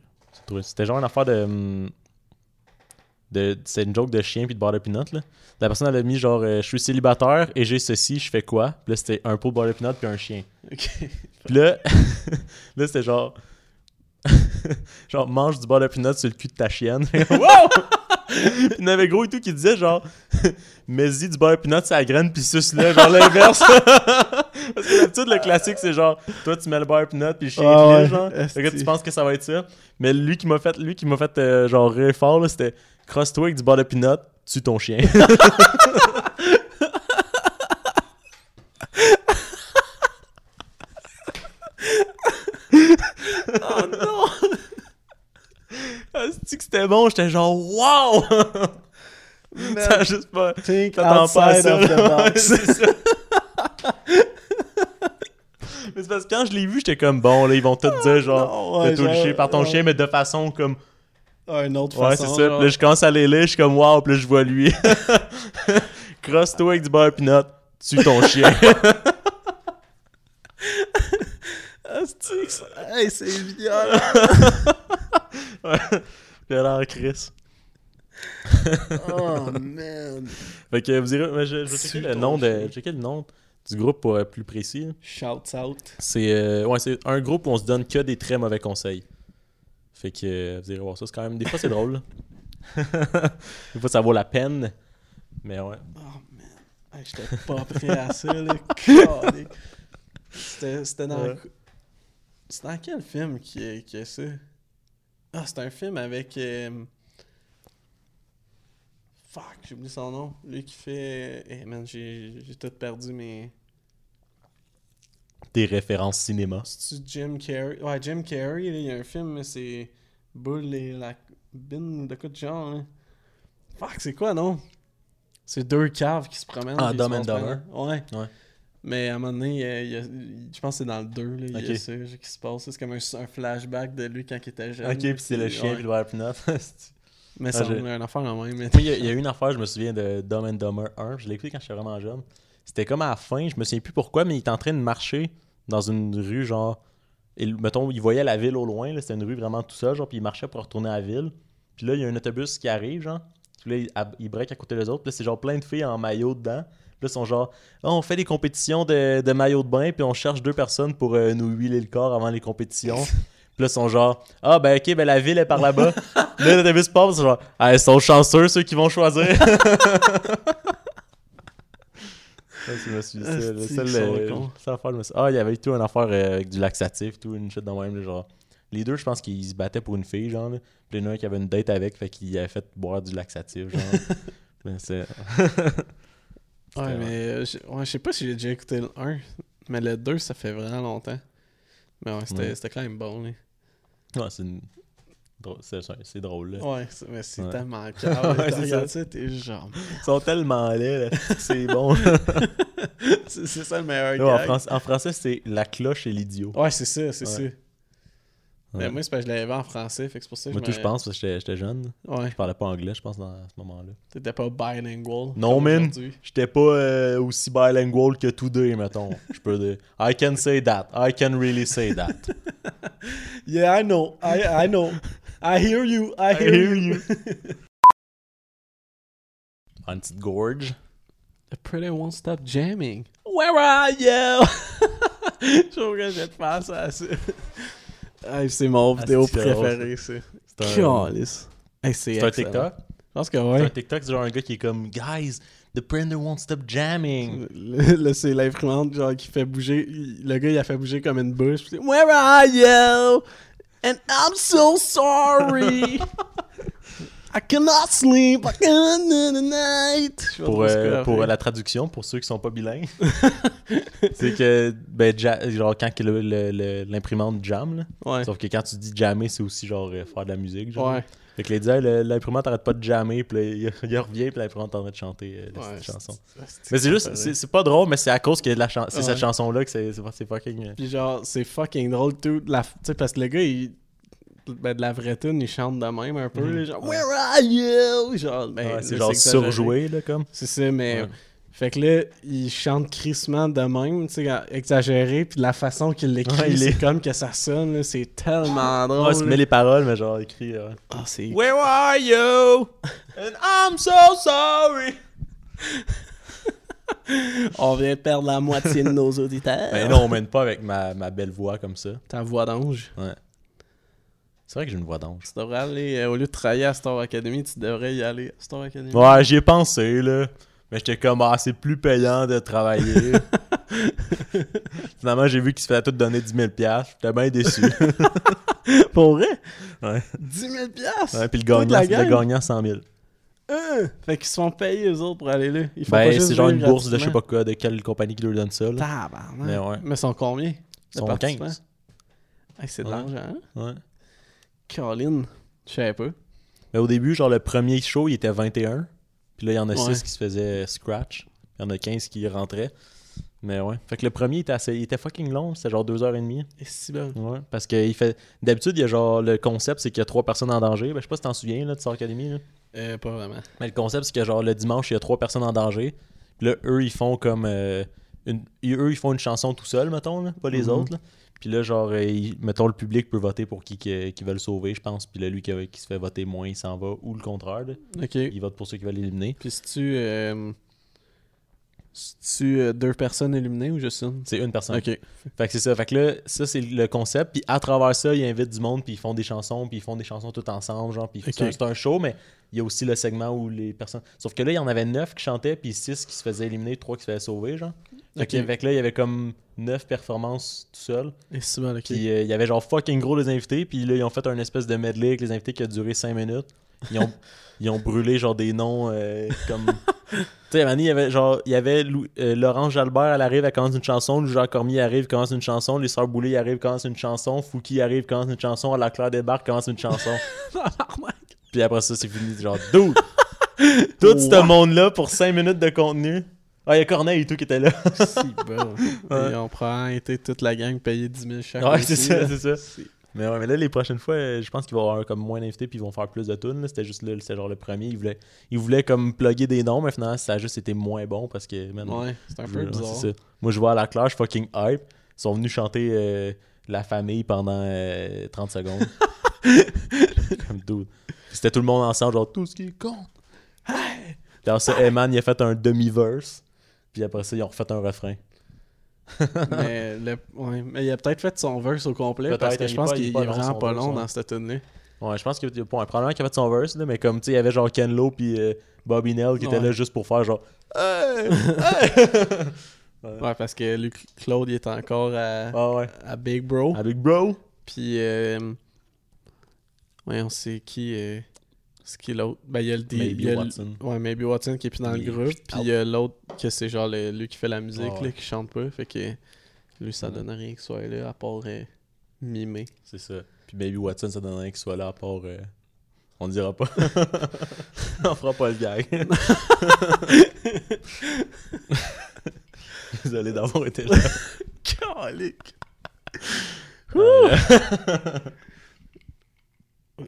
C'était genre une affaire de. De c'est une joke de chien puis de beurre de peanut là. La personne elle a mis genre euh, je suis célibataire et j'ai ceci, je fais quoi? Puis là c'était un pot de beurre de peanut puis un chien. Puis là là c'était genre genre mange du beurre de peanut sur le cul de ta chienne. wow il y en avait gros et tout qui disait genre mets-y du beurre de peanut la graine puis suce-le genre l'inverse. Parce que d'habitude le classique c'est genre toi tu mets le beurre de peanut puis le chien crie, ouais, genre. Fait que tu penses que ça va être ça. Mais lui qui m'a fait lui qui m'a fait euh, genre rire fort là, c'était crosse-toi avec du beurre de peanut, tue ton chien. Oh non! Asti que c'était bon, j'étais genre wow! ça juste pas Think pas ça, of the box. ça. mais c'est parce que quand je l'ai vu, j'étais comme bon, là, ils vont tout dire genre, non, ouais, genre, liché par ton chien, mais de façon comme, Ah, une autre ouais, façon. c'est ça. genre. Puis là, je commence à les lire, je suis comme wow, puis là, je vois lui. Crosse-toi avec du beurre peanut, tue ton chien. Hey, c'est violent! ouais. Alors, Chris. oh man! Fait que vous mais je, je vais checker le nom, de, checker le nom du groupe pour être plus précis. Shouts out. C'est euh, ouais, c'est un groupe où on se donne que des très mauvais conseils. Fait que euh, vous irez voir ça, c'est quand même des fois c'est drôle. des fois ça vaut la peine. Mais ouais. Oh man! Hey, J'étais pas prêt à ça, là. C'était c'était dans. Ouais. C'était dans quel film qui qui est ça? Ah, c'est un film avec. euh, Fuck, j'ai oublié son nom. Lui qui fait. Eh man, j'ai j'ai tout perdu, mais. Des références cinéma. C'est-tu Jim Carrey? Ouais, Jim Carrey, il y a un film, mais c'est Bull et la bin de quoi de genre. Fuck, c'est quoi, non? C'est deux caves qui se promènent. Ah, Dumb and Dumber. Ouais. Ouais. Mais à un moment donné, euh, il y a- il- je pense que c'est dans le 2, là, il y a ça qui se passe. C'est comme un, un flashback de lui quand il était jeune. Ok, puis c'est le chien puis le. Mais Ah, ça, on a un affaire en même. Mais... Il y, a- il y a eu une affaire, je me souviens de Dumb and Dumber 1. Je l'ai écouté quand j'étais vraiment jeune. C'était comme à la fin, je me souviens plus pourquoi, mais il était en train de marcher dans une rue, genre. Et, mettons, il voyait la ville au loin, là, c'était une rue vraiment tout seul, genre, puis il marchait pour retourner à la ville. Puis là, il y a un autobus qui arrive, genre. Puis là, il, à- il break à côté des autres. Puis là, c'est genre plein de filles en maillot dedans. Puis là, ils sont genre, Ah, on fait des compétitions de, de maillot de bain, puis on cherche deux personnes pour euh, nous huiler le corps avant les compétitions. Puis là, ils sont genre, ah, ben ok, ben la ville est par là-bas. là, l'autobus passe, genre, ah, ils sont chanceux ceux qui vont choisir. Ça, je me suis dit, sont euh, Ah, il y avait tout une affaire euh, avec du laxatif, tout, une shit de même, genre. Les deux, je pense qu'ils se battaient pour une fille, genre. Là. Puis il y en a un qui avait une date avec, fait qu'il avait fait boire du laxatif, genre. C'est. Ouais, mais euh, je ouais, sais pas si j'ai déjà écouté le 1, mais le 2, ça fait vraiment longtemps. Mais ouais, c'était Ouais. c'était quand même bon. Là. Ouais, c'est une. C'est drôle, là. Ouais, mais c'est Ouais. tellement calme. Ouais, regardes ça. ça, t'es genre. Ils sont tellement laids, là. C'est bon. c'est ça le meilleur Là, en, gag. France- en français, c'est la cloche et l'idiot. Ouais, c'est ça, c'est Ouais. Mais moi, c'est parce que je l'avais en français, fait que c'est pour ça que Moi, je tout, je pense, parce que j'étais- jeune. Ouais, Je parlais pas anglais, je pense, dans à ce moment-là. t'étais pas bilingual. Non, man. J'étais pas euh, aussi bilingual que tous deux, mettons. Je peux dire. I can say that. I can really say that. Yeah, I know. I, I know. I hear you. I hear, hear you. Une petite gorge. The pretty won't stop jamming. Where are you? Je trouve que je vais te faire ça. Hey, c'est mon Ah, vidéo c'est préférée, ça. C'est un. Hey, c'est c'est un. TikTok? Je pense que C'est ouais. un TikTok, c'est genre un gars qui est comme Guys, the printer won't stop jamming. Là, c'est l'imprimante genre qui fait bouger. Le gars, il a fait bouger comme une bouche. puis c'est, Where are you? And I'm so sorry. I cannot sleep. I cannot night. Pour, euh, pour la traduction, pour ceux qui sont pas bilingues, c'est que ben, ja- genre quand l'imprimante jam, là, Ouais. sauf que quand tu dis jammer, c'est aussi genre euh, faire de la musique. Genre. Ouais. Fait que les disait, l'imprimante arrête pas de jammer, puis il, il revient, puis l'imprimante est en train de chanter euh, la Ouais, petite chanson. c'est- Mais c'est juste, c'est pas drôle, mais c'est à cause que c'est cette chanson-là que c'est fucking. euh, Puis genre, c'est fucking drôle tout. Tu sais, parce que le gars, il. Ben, de la vraie tune, il chante de même un peu. Mhm. là, genre, Where are you? Genre, ben, ouais, c'est genre surjoué, là, comme. C'est ça, mais. Ouais. Fait que là, il chante crissement de même, tu sais, exagéré, puis la façon qu'il l'écrit, Ouais, il c'est est- comme que ça sonne, là, c'est tellement drôle. Ouais, tu là. mets les paroles, mais genre écrit. euh, Ah, c'est... Where are you? And I'm so sorry. On vient de perdre la moitié de nos auditeurs. Ben non, on mène pas avec ma, ma belle voix comme ça. Ta voix d'ange. Ouais. C'est vrai que j'ai une voix d'ange. Tu devrais aller, euh, au lieu de travailler à Star Academy, tu devrais y aller à Star Academy. Ouais, j'y ai pensé, là. Mais j'étais comme, ah, c'est plus payant de travailler. Finalement, j'ai vu qu'il se fait tout donner 10 000 J'étais bien déçu. Pour vrai? Ouais. 10 000 piastres? Ouais, puis le gagnant, le gagnant 100 000. Hein? Fait qu'ils se font payer eux autres pour aller là. Ils font Ben, c'est genre une bourse de je sais pas quoi, de quelle compagnie qui leur donne ça, là. Tabarnak. Mais ouais. Mais ils sont combien? Ils sont de participants? 15. Hey, c'est de Ouais. l'argent, hein? Ouais. Colin. Je savais pas. Mais au début, genre, le premier show, il était 21. Puis là, il y en a Ouais. 6 qui se faisaient scratch. Il y en a 15 qui rentraient. Mais ouais. Fait que le premier, il était, assez- il était fucking long. C'était genre 2h30. Et si bon. Ouais. Parce que il fait. D'habitude, il y a genre. Le concept, c'est qu'il y a trois personnes en danger. Ben, je sais pas si t'en souviens, là, de Star Academy, là. Euh, pas vraiment. Mais le concept, c'est que genre le dimanche, il y a trois personnes en danger. Puis là, eux, ils font comme. euh, une... ils- Eux, ils font une chanson tout seuls, mettons, là, pas les Mhm. autres. Là. Puis là, genre, euh, mettons, le public peut voter pour qui qui, qui veulent sauver, je pense. Puis là, lui qui, qui se fait voter moins, il s'en va. Ou le contraire, il vote pour ceux qui veulent l'éliminer. Puis si tu. Euh... tu deux personnes éliminées ou juste une? C'est une personne. Ok. Fait que c'est ça. Fait que là, ça, c'est le concept. Puis à travers ça, ils invitent du monde, puis ils font des chansons, puis ils font des chansons tout ensemble, genre. Puis c'est un- c'est un show, mais il y a aussi le segment où les personnes. Sauf que là, il y en avait neuf qui chantaient, puis six qui se faisaient éliminer, trois qui se faisaient sauver, genre. Fait Ok. que fait que là, il y avait comme neuf performances tout seul. Et si bon, ok. Puis euh, il y avait genre fucking gros les invités, puis là, ils ont fait un espèce de medley avec les invités qui a duré cinq minutes. Ils ont, ils ont brûlé genre des noms euh, comme. tu sais, il y avait genre, il y avait Lou- euh, Laurence Jalbert, elle arrive, elle commence une chanson. Louis-Jacques Cormier arrive, commence une chanson. Les Sœurs Boulay arrivent, commence une chanson. Fouki arrive, commence une chanson. La Claire débarque, commence une chanson. Puis après ça, c'est fini. Genre, dude! Tout ce monde-là pour 5 minutes de contenu. Ah, il y a Corneille et tout qui était là. si bon. Ouais. Ils ont probablement été toute la gang payée 10 000 chaque. Ouais, c'est ça, c'est ça. Mais ouais, mais là, les prochaines fois, euh, je pense qu'ils vont avoir comme moins d'invités puis ils vont faire plus de tunes. C'était juste là, c'était genre le premier. Ils voulaient, ils voulaient comme plugger des noms, mais finalement, ça a juste été moins bon parce que, man, Ouais, c'est un peu bizarre. ça. Moi, je vois à la suis fucking hype. Ils sont venus chanter euh, La famille pendant euh, 30 secondes. comme dude. C'était tout le monde ensemble, genre tout ce qui compte. Hey! Après ça, Eman, il a fait un demi-verse. Puis après ça, ils ont refait un refrain. mais, le- ouais, mais il a peut-être fait son verse au complet parce que je pense pas- qu'il est pas vraiment pas long ouais. dans cette tune là Ouais, je pense qu'il bon, probablement qu'il a fait son verse, là, mais comme tu sais, il y avait genre Ken Lo puis euh, Bobby Nell qui étaient Ouais. là juste pour faire genre Hey! Hey! Ouais, parce que Luc Claude il est encore à, ah ouais. à Big Bro. Bro? Puis, euh, ouais, on sait qui. euh, c'est qui l'autre Ben, il y a le. Maybe y a le- Watson. Ouais, Maybe Watson qui est plus dans le groupe. Puis, il y a l'autre que c'est genre le- lui qui fait la musique, Ah ouais. là, qui chante pas. Fait que lui, ça donne rien qu'il soit là, à part euh, mimer. C'est ça. Puis Baby Watson, ça donnerait qu'il soit là à part. euh, On dira pas. on fera pas le gag. Désolé d'avoir été là. Calique!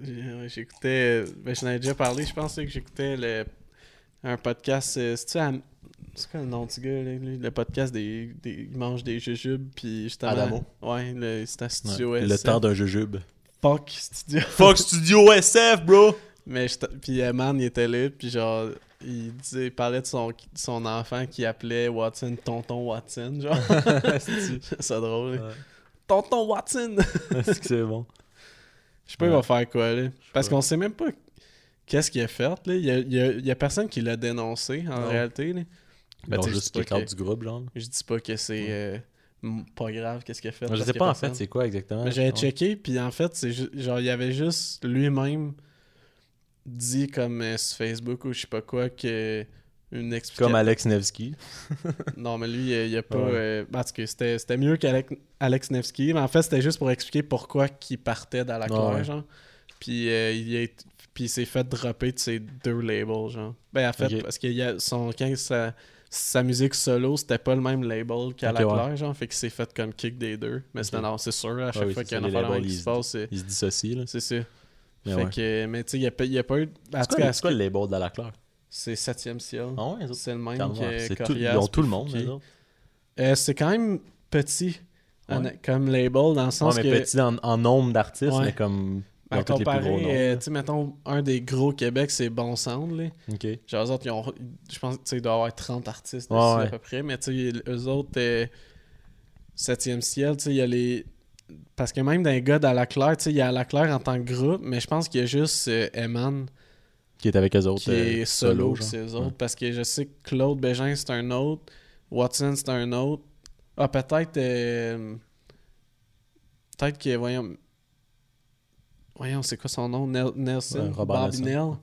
Euh, J'écoutais. Ben, je avais déjà parlé, je pensais que j'écoutais le, un podcast. euh, C'est-tu C'est quoi le nom du gars, là, lui? Le podcast des, des. Il mange des jujubes, puis justement. Adamo. Ouais, le- c'est à Studio ouais, SF. le temps d'un jujube. Fuck Studio. Fuck Studio SF, bro! Mais puis euh, Man, il était là, puis genre. Il, disait, il parlait de son, son enfant qui appelait Watson Tonton Watson, genre. c'est drôle. Ouais. Tonton Watson! Est-ce que c'est bon? Je sais pas, il va faire quoi, là. Parce qu'on sait même pas qu'est-ce qu'il a fait, là. Il y a, il y a- il y a personne qui l'a dénoncé, en Non. réalité, là. Ben, juste je dis pas que- du groupe, genre. Je dis pas que c'est euh, pas grave, qu'est-ce qu'il a fait. Je sais pas en fait c'est quoi exactement. Mais J'avais checké, puis en fait, c'est genre, il y avait juste lui-même dit comme euh, sur Facebook ou je sais pas quoi que une explication. Comme Alex Nevsky. Non, mais lui, il y a pas. Ouais. euh, parce que c'était mieux qu'Alex Alex Nevsky, mais en fait, c'était juste pour expliquer pourquoi il partait dans la Ouais. genre. Puis euh, il, est- puis il s'est fait dropper de ses deux labels, genre. Ben, en fait, parce que y a son, quand sa, sa musique solo, c'était pas le même label qu'à la Ok, ouais. claire, genre. Fait qu'il s'est fait comme kick des deux. Mais non, c'est sûr, à chaque fois qu'il y a les affaire qui se se passe, c'est Il se dissocie, là. c'est ça. Mais fait ouais. que, mais tu sais, il y a, a pas eu. C'est quoi, le label de la? C'est 7e ciel. Ah ouais. C'est le même que C'est tout, Corias ils ont tout le monde. Euh, c'est quand même petit Ouais. comme label, dans le Ouais, sens mais que... petit en, en nombre d'artistes, Ouais. mais comme. Ils Ben, noms. euh, tu sais, mettons, un des gros Québec, c'est Bon Sound, là. Ok. Genre, eux autres, ils ont, je pense, tu sais, il doit y avoir 30 artistes Ouais, dessus, ouais. à peu près, mais tu sais, eux autres, euh, 7e ciel, tu sais, il y a les... Parce que même dans les gars d'À la Claire, tu sais, il y a À la Claire en tant que groupe, mais je pense qu'il y a juste euh, Eman Qui est avec eux autres. qui euh, est solo, genre. c'est eux Ouais. autres, parce que je sais que Claude Bégin, c'est un autre, Watson, c'est un autre. Ah, peut-être... euh, Peut-être que, voyons... Voyons, c'est quoi son nom? Nel- Nelson? Ouais, Robert Bobby Nelson. Nell.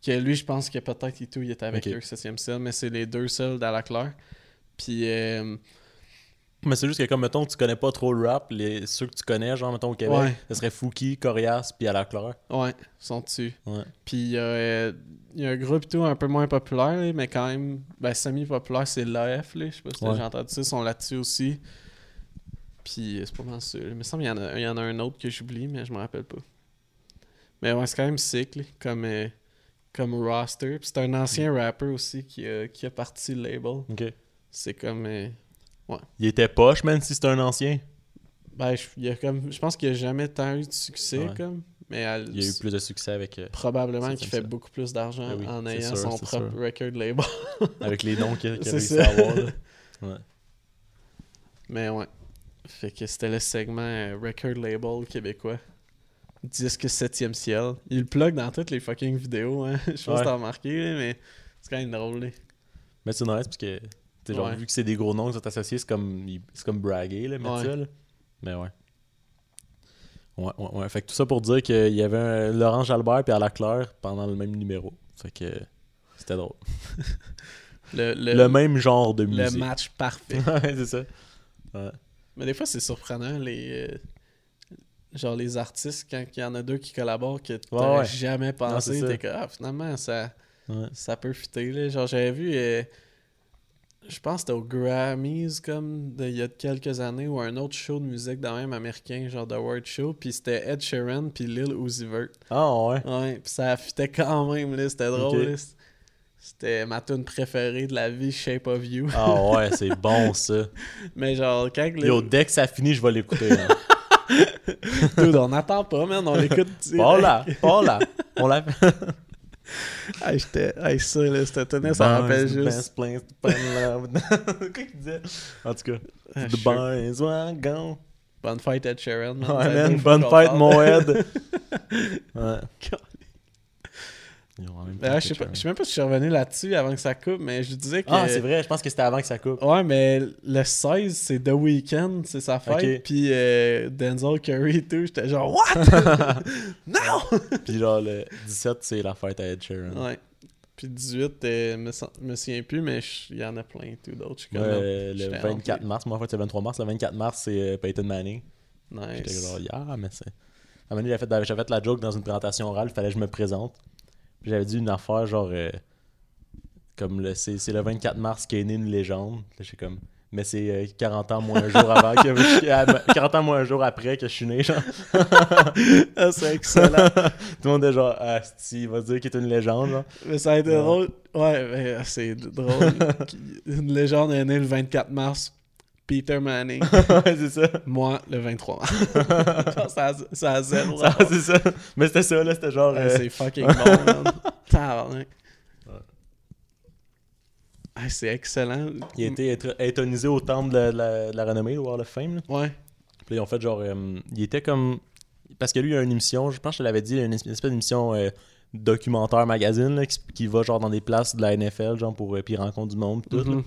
Que lui, je pense que peut-être et tout, il était avec eux, 7e ciel, mais c'est les deux seuls dans la Claire. Puis, euh, Mais c'est juste que, comme, mettons, tu connais pas trop le rap, les... ceux que tu connais, genre, mettons, au Québec, Ouais. ce serait Fouki, Corias, puis à la Claire. ouais, ils sont dessus. Ouais. Puis, il y a, euh, il y a un groupe tout un peu moins populaire, là, mais quand même, ben, semi-populaire, c'est l'AF, là. Je sais pas si Ouais. déjà entendu ça, ils sont là-dessus aussi. Puis, euh, c'est pas mal ça. Il me semble qu'il y, en a- il y en a un autre que j'oublie, mais je me rappelle pas. Mais ouais, c'est quand même sick, là, comme, euh, comme roster. Puis, c'est un ancien rapper aussi qui a, qui a parti le label. Ok. C'est comme. euh, Il était poche, man, si c'est un ancien. Ben, je, il y a comme, je pense qu'il n'y a jamais tant eu de succès, Ouais. comme. Mais elle- Il y a eu plus de succès avec, euh, probablement qu'il fait ça. beaucoup plus d'argent Ben oui, en ayant sûr, son propre sûr. record label. avec les noms qu'il a réussi ça. à avoir. là. Ouais. Mais ouais. Fait que c'était le segment euh, record label québécois. Disque 7e ciel. Il le plug dans toutes les fucking vidéos, hein. Je sais pas Ouais. si t'as remarqué, mais c'est quand même drôle. là. Mais c'est nice parce que, tu sais, genre, Ouais. vu que c'est des gros noms qui sont associés, c'est comme, c'est comme braguer, là, mettre Ouais. ça, là. Mais ouais. Ouais, ouais, ouais. Fait que tout ça pour dire qu'il y avait un Laurent Jalbert puis la Claire pendant le même numéro. Fait que c'était drôle. Le, le, Le, même genre de le musique. match parfait. ouais, c'est ça. Ouais. Mais des fois, c'est surprenant, les. euh, genre, les artistes, quand il y en a deux qui collaborent, que t'aurais ouais. jamais pensé. T'es comme, ah, finalement, ça, ça peut fitter. Là. Genre, j'avais vu. euh, je pense que c'était au Grammys, comme de- il y a quelques années, ou un autre show de musique dans même américain, genre The World Show, puis c'était Ed Sheeran puis Lil Uzi Vert. Ah ouais. Ouais, puis ça fitait quand même, là, c'était drôle. Là. C'était ma tune préférée de la vie, Shape of You. Ah ouais, c'est bon ça. Mais genre, quand Lil- Yo, dès que ça finit, je vais l'écouter. hein. Dude, on n'attend pas, man, on l'écoute direct. Pas là, pas là. On l'a Hey, j'étais. Hey, ça, là, cette tune ça me rappelle juste. Best place to find love. Qu'est-ce qu'il disait? En tout cas, Ah, the je suis- boys are gone. Bonne fête, Ed Sheeran. man. Ouais, Ça man, deux fois bonne qu'on fête, parle. mon Ed. ouais. Même que je sais pas- je sais même pas si je suis revenu là-dessus avant que ça coupe, mais je disais que. Ah, c'est vrai, je pense que c'était avant que ça coupe. Ouais, mais le 16, c'est The Weeknd, c'est sa fête. Ok. Puis euh, Denzel Curry et tout, j'étais genre, What? non! Puis genre, le 17, c'est la fête à Ed Sheeran. Ouais. Puis 18, euh, me, sens- me souviens plus, mais je- il y en a plein tout d'autres. Je Ouais, le j'étais 24 rempli. mars, moi en fait c'est le 23 mars, le 24 mars c'est euh, Peyton Manning. J'étais Nice. genre, yeah, mais c'est. À un moment donné, j'avais fait, j'avais fait la joke dans une présentation orale, il fallait que je me présente. J'avais dit une affaire genre. euh, comme le, c'est, c'est le 24 mars qu'est née une légende. Là, j'étais comme. Mais c'est euh, 40 ans moins un jour avant que. je- 40 ans moins un jour après que je suis né, genre. Ah, c'est excellent. Tout le monde est genre, ah, si, il va dire qu'il est une légende, genre. mais ça a été Ouais. drôle. Ouais, mais euh, c'est drôle. Une légende est née le 24 mars. Peter Manning. c'est ça. Moi, le 23 mars. Ça, a, ça a zéro. Ça, c'est ça. Mais c'était ça, là, c'était genre. Ouais, euh, C'est fucking bon, man. Tabarnak. Ah, c'est excellent. il a été intronisé au temple de la, de la renommée, le Wall of Fame, là. Ouais. Puis là, ils ont fait genre. euh, il était comme. Parce que lui, il a une émission, je pense que je te l'avais dit, il a une espèce d'émission euh, documentaire magazine là, qui, qui va genre dans des places de la NFL, genre pour. euh, puis il rencontre du monde, pis tout. Mhm.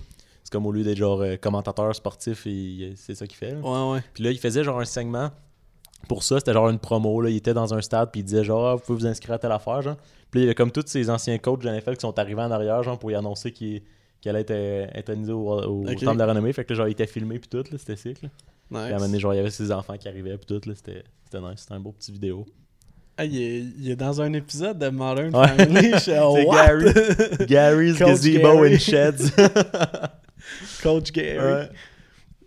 Comme au lieu d'être genre euh, commentateur sportif, et, c'est ça qu'il fait. là. Ouais, ouais. Puis là, il faisait genre un segment. Pour ça, c'était genre une promo. Là. Il était dans un stade, puis il disait genre, Ah, vous pouvez vous inscrire à telle affaire. Genre. Puis là, il y a comme tous ces anciens coachs de NFL qui sont arrivés en arrière, genre, pour y annoncer qu'il qu'il allait être euh, intronisé au, au, temple de la renommée. Fait que là, genre, il était filmé, puis tout, là, c'était sick. Là. Puis à un moment Nice. donné, genre, il y avait ses enfants qui arrivaient, puis tout, là, c'était nice. C'était un beau petit vidéo. Ah, il, est, il est dans un épisode de Modern Ouais. Family. C'est? Gary. Gary's Coach Gazebo Gary. and Sheds. Coach Gary.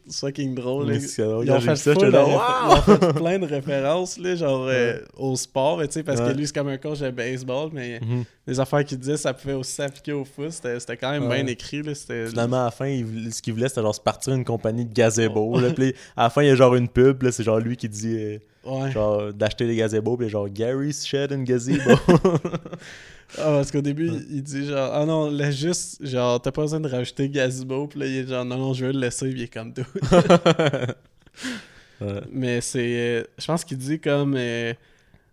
C'est fucking drôle. Mais là. c'est drôle, Ils ont fait, ça, full là, ils ont fait plein de références, là, genre euh, au sport, mais tu sais, parce que lui, c'est comme un coach de baseball, mais Mhm. les affaires qu'il disait, ça pouvait aussi s'appliquer au foot. C'était quand même bien écrit. Là, Finalement, à la fin, il ce qu'il voulait, c'était genre se partir une compagnie de gazebo. là, puis à la fin, il y a genre une pub, c'est genre lui qui dit euh, Ouais. genre d'acheter des gazebos, puis genre Gary's Shed and Gazebo. Ah, parce qu'au début, il- il dit genre, ah non, laisse juste, genre, t'as pas besoin de rajouter Gazebo. Puis là, il est genre, non, non, je veux le laisser. Puis il est comme tout. Ouais. Mais c'est. euh, je pense qu'il dit comme. euh,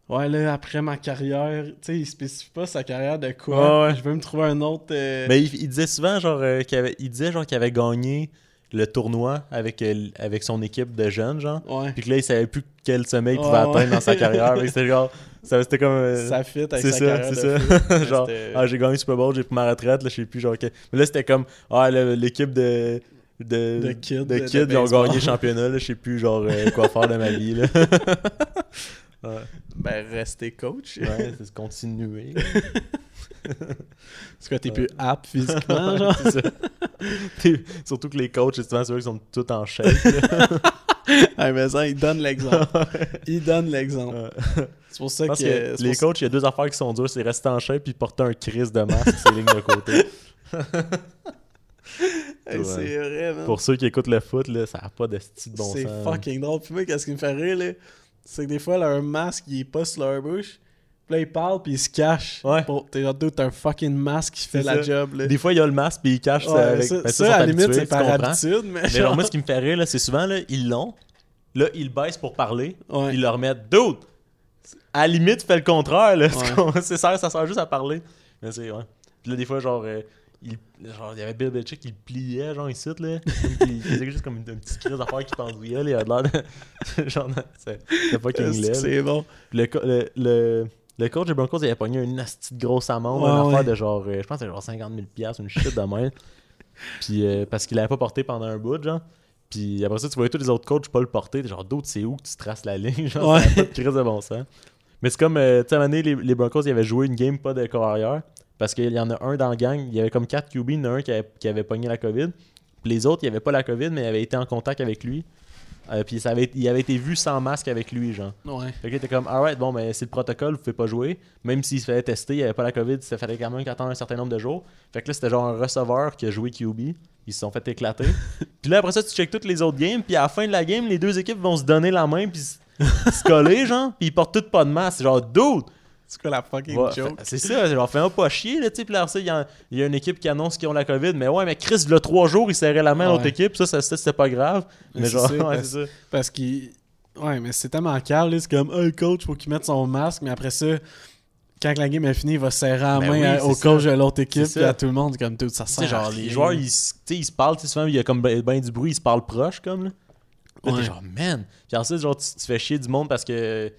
ouais, là, après ma carrière. Tu sais, il spécifie pas sa carrière de quoi. Ouais. Je veux me trouver un autre. euh, Mais il, il disait souvent genre euh, qu'il avait, il disait genre qu'il avait gagné le tournoi avec, euh, avec son équipe de jeunes, genre. Ouais. Puis que là, il savait plus quel sommet il pouvait atteindre ouais. dans sa carrière. C'était genre. ça- C'était comme. euh, ça fit avec c'est sa ça, carrière. c'est de ça. genre, ah, j'ai gagné le Super Bowl, j'ai pris ma retraite, là, je sais plus, genre. Mais là, c'était comme, ah, l'équipe de. De, De kids, de de- de kids, ils ont gagné le championnat, là, je sais plus, genre, euh, quoi faire de ma vie, là. ouais, Ben, rester coach. ouais c'est continuer. C'est quoi, t'es plus apte physiquement, genre? c'est ça. Surtout que les coachs, souvent, c'est eux qui sont tous en shape. Ah, mais ça, il donne l'exemple. il donne l'exemple. C'est pour ça que. c'est les coachs, il y a deux affaires qui sont dures, c'est rester en shape puis porter un crise de masque sur les lignes de côté. Hey. C'est vrai, man. Pour ceux qui écoutent le foot, là, ça n'a pas de style de bon c'est sens. fucking drôle. Puis moi, qu'est-ce qui me fait rire, là, c'est que des fois, leur masque, il est pas sur leur bouche. Puis là, ils parlent, puis ils se cachent. Ouais. Pour... T'es t'as un fucking masque qui fait la ça. job, là. Des fois, il y a le masque puis cachent Ouais, ça avec. ça, à la limite, c'est par habitude, mais, Mais genre... moi, ce qui me fait rire, là, c'est souvent, là, ils l'ont. Là, ils baissent pour parler. Ouais. Puis ils le remettent. Dude! À la limite, fais le contraire, là. C'est ça, ça sert juste à parler. Mais c'est, ouais. Puis là, des fois, genre, euh, il, genre, il y avait Bill Belichick qui le pliait, genre, ici, là. Qu'il- il faisait juste comme une, une petite crise d'affaires qui pendouillait, là. Il avait l'air de. genre, c'est laid. là. C'est bon? Puis Le, le, le, le coach des Broncos, il avait pogné une petite grosse amende, Ouais, une affaire ouais. de genre, euh, je pense que genre 50 000 piastres, une shit de même. Puis euh, parce qu'il l'avait pas porté pendant un bout, genre. Puis après ça, tu voyais tous les autres coachs pas le porter. Genre, d'autres, c'est où que tu traces la ligne? Genre, Ouais. pas de crise de bon sens. Mais c'est comme, euh, tu sais, à un moment donné, les, les Broncos, ils avaient joué une game pas de carrière. Parce qu'il y en a un dans la gang, il y avait comme 4 QB, il y en a un qui avait, qui avait pogné la COVID. Puis les autres, il n'y avait pas la COVID, mais ils avaient été en contact avec lui. Euh, puis ça avait, il avait été vu sans masque avec lui, genre. Ouais. Fait que t'es comme, alright, bon, mais c'est le protocole, vous pouvez pas jouer. Même s'il se fait tester, il n'y avait pas la COVID, ça fallait quand même attendre un certain nombre de jours. Fait que là, c'était genre un receveur qui a joué QB. Ils se sont fait éclater. puis là, après ça, tu checkes toutes les autres games. Puis à la fin de la game, les deux équipes vont se donner la main, puis se coller, genre. Puis ils portent toutes pas de masque. Genre, dude! C'est quoi la fucking Ouais, joke? c'est ça, genre, fais-moi pas chier, là, tu sais. Il y, a- il y a une équipe qui annonce qu'ils ont la COVID. Mais ouais, mais Chris, là, trois jours, il serrait la main à l'autre équipe. Ça, ça, ça, c'était pas grave. Mais genre, ouais, c'est ça. Parce qu'il. Ouais, mais c'est tellement calme, là, c'est comme, hey coach, faut qu'il mette son masque, mais après ça, quand la game est finie, il va serrer la Ben main oui, à- c'est au ça. coach de l'autre équipe, puis à tout le monde, comme tout, ça sais, genre, les joueurs, ils, ils se parlent, souvent, il y a comme ben, ben du bruit, ils se parlent proches, comme, là. Là, Ouais. t'es genre, man. Puis ensuite, genre, tu, tu fais chier du monde parce que.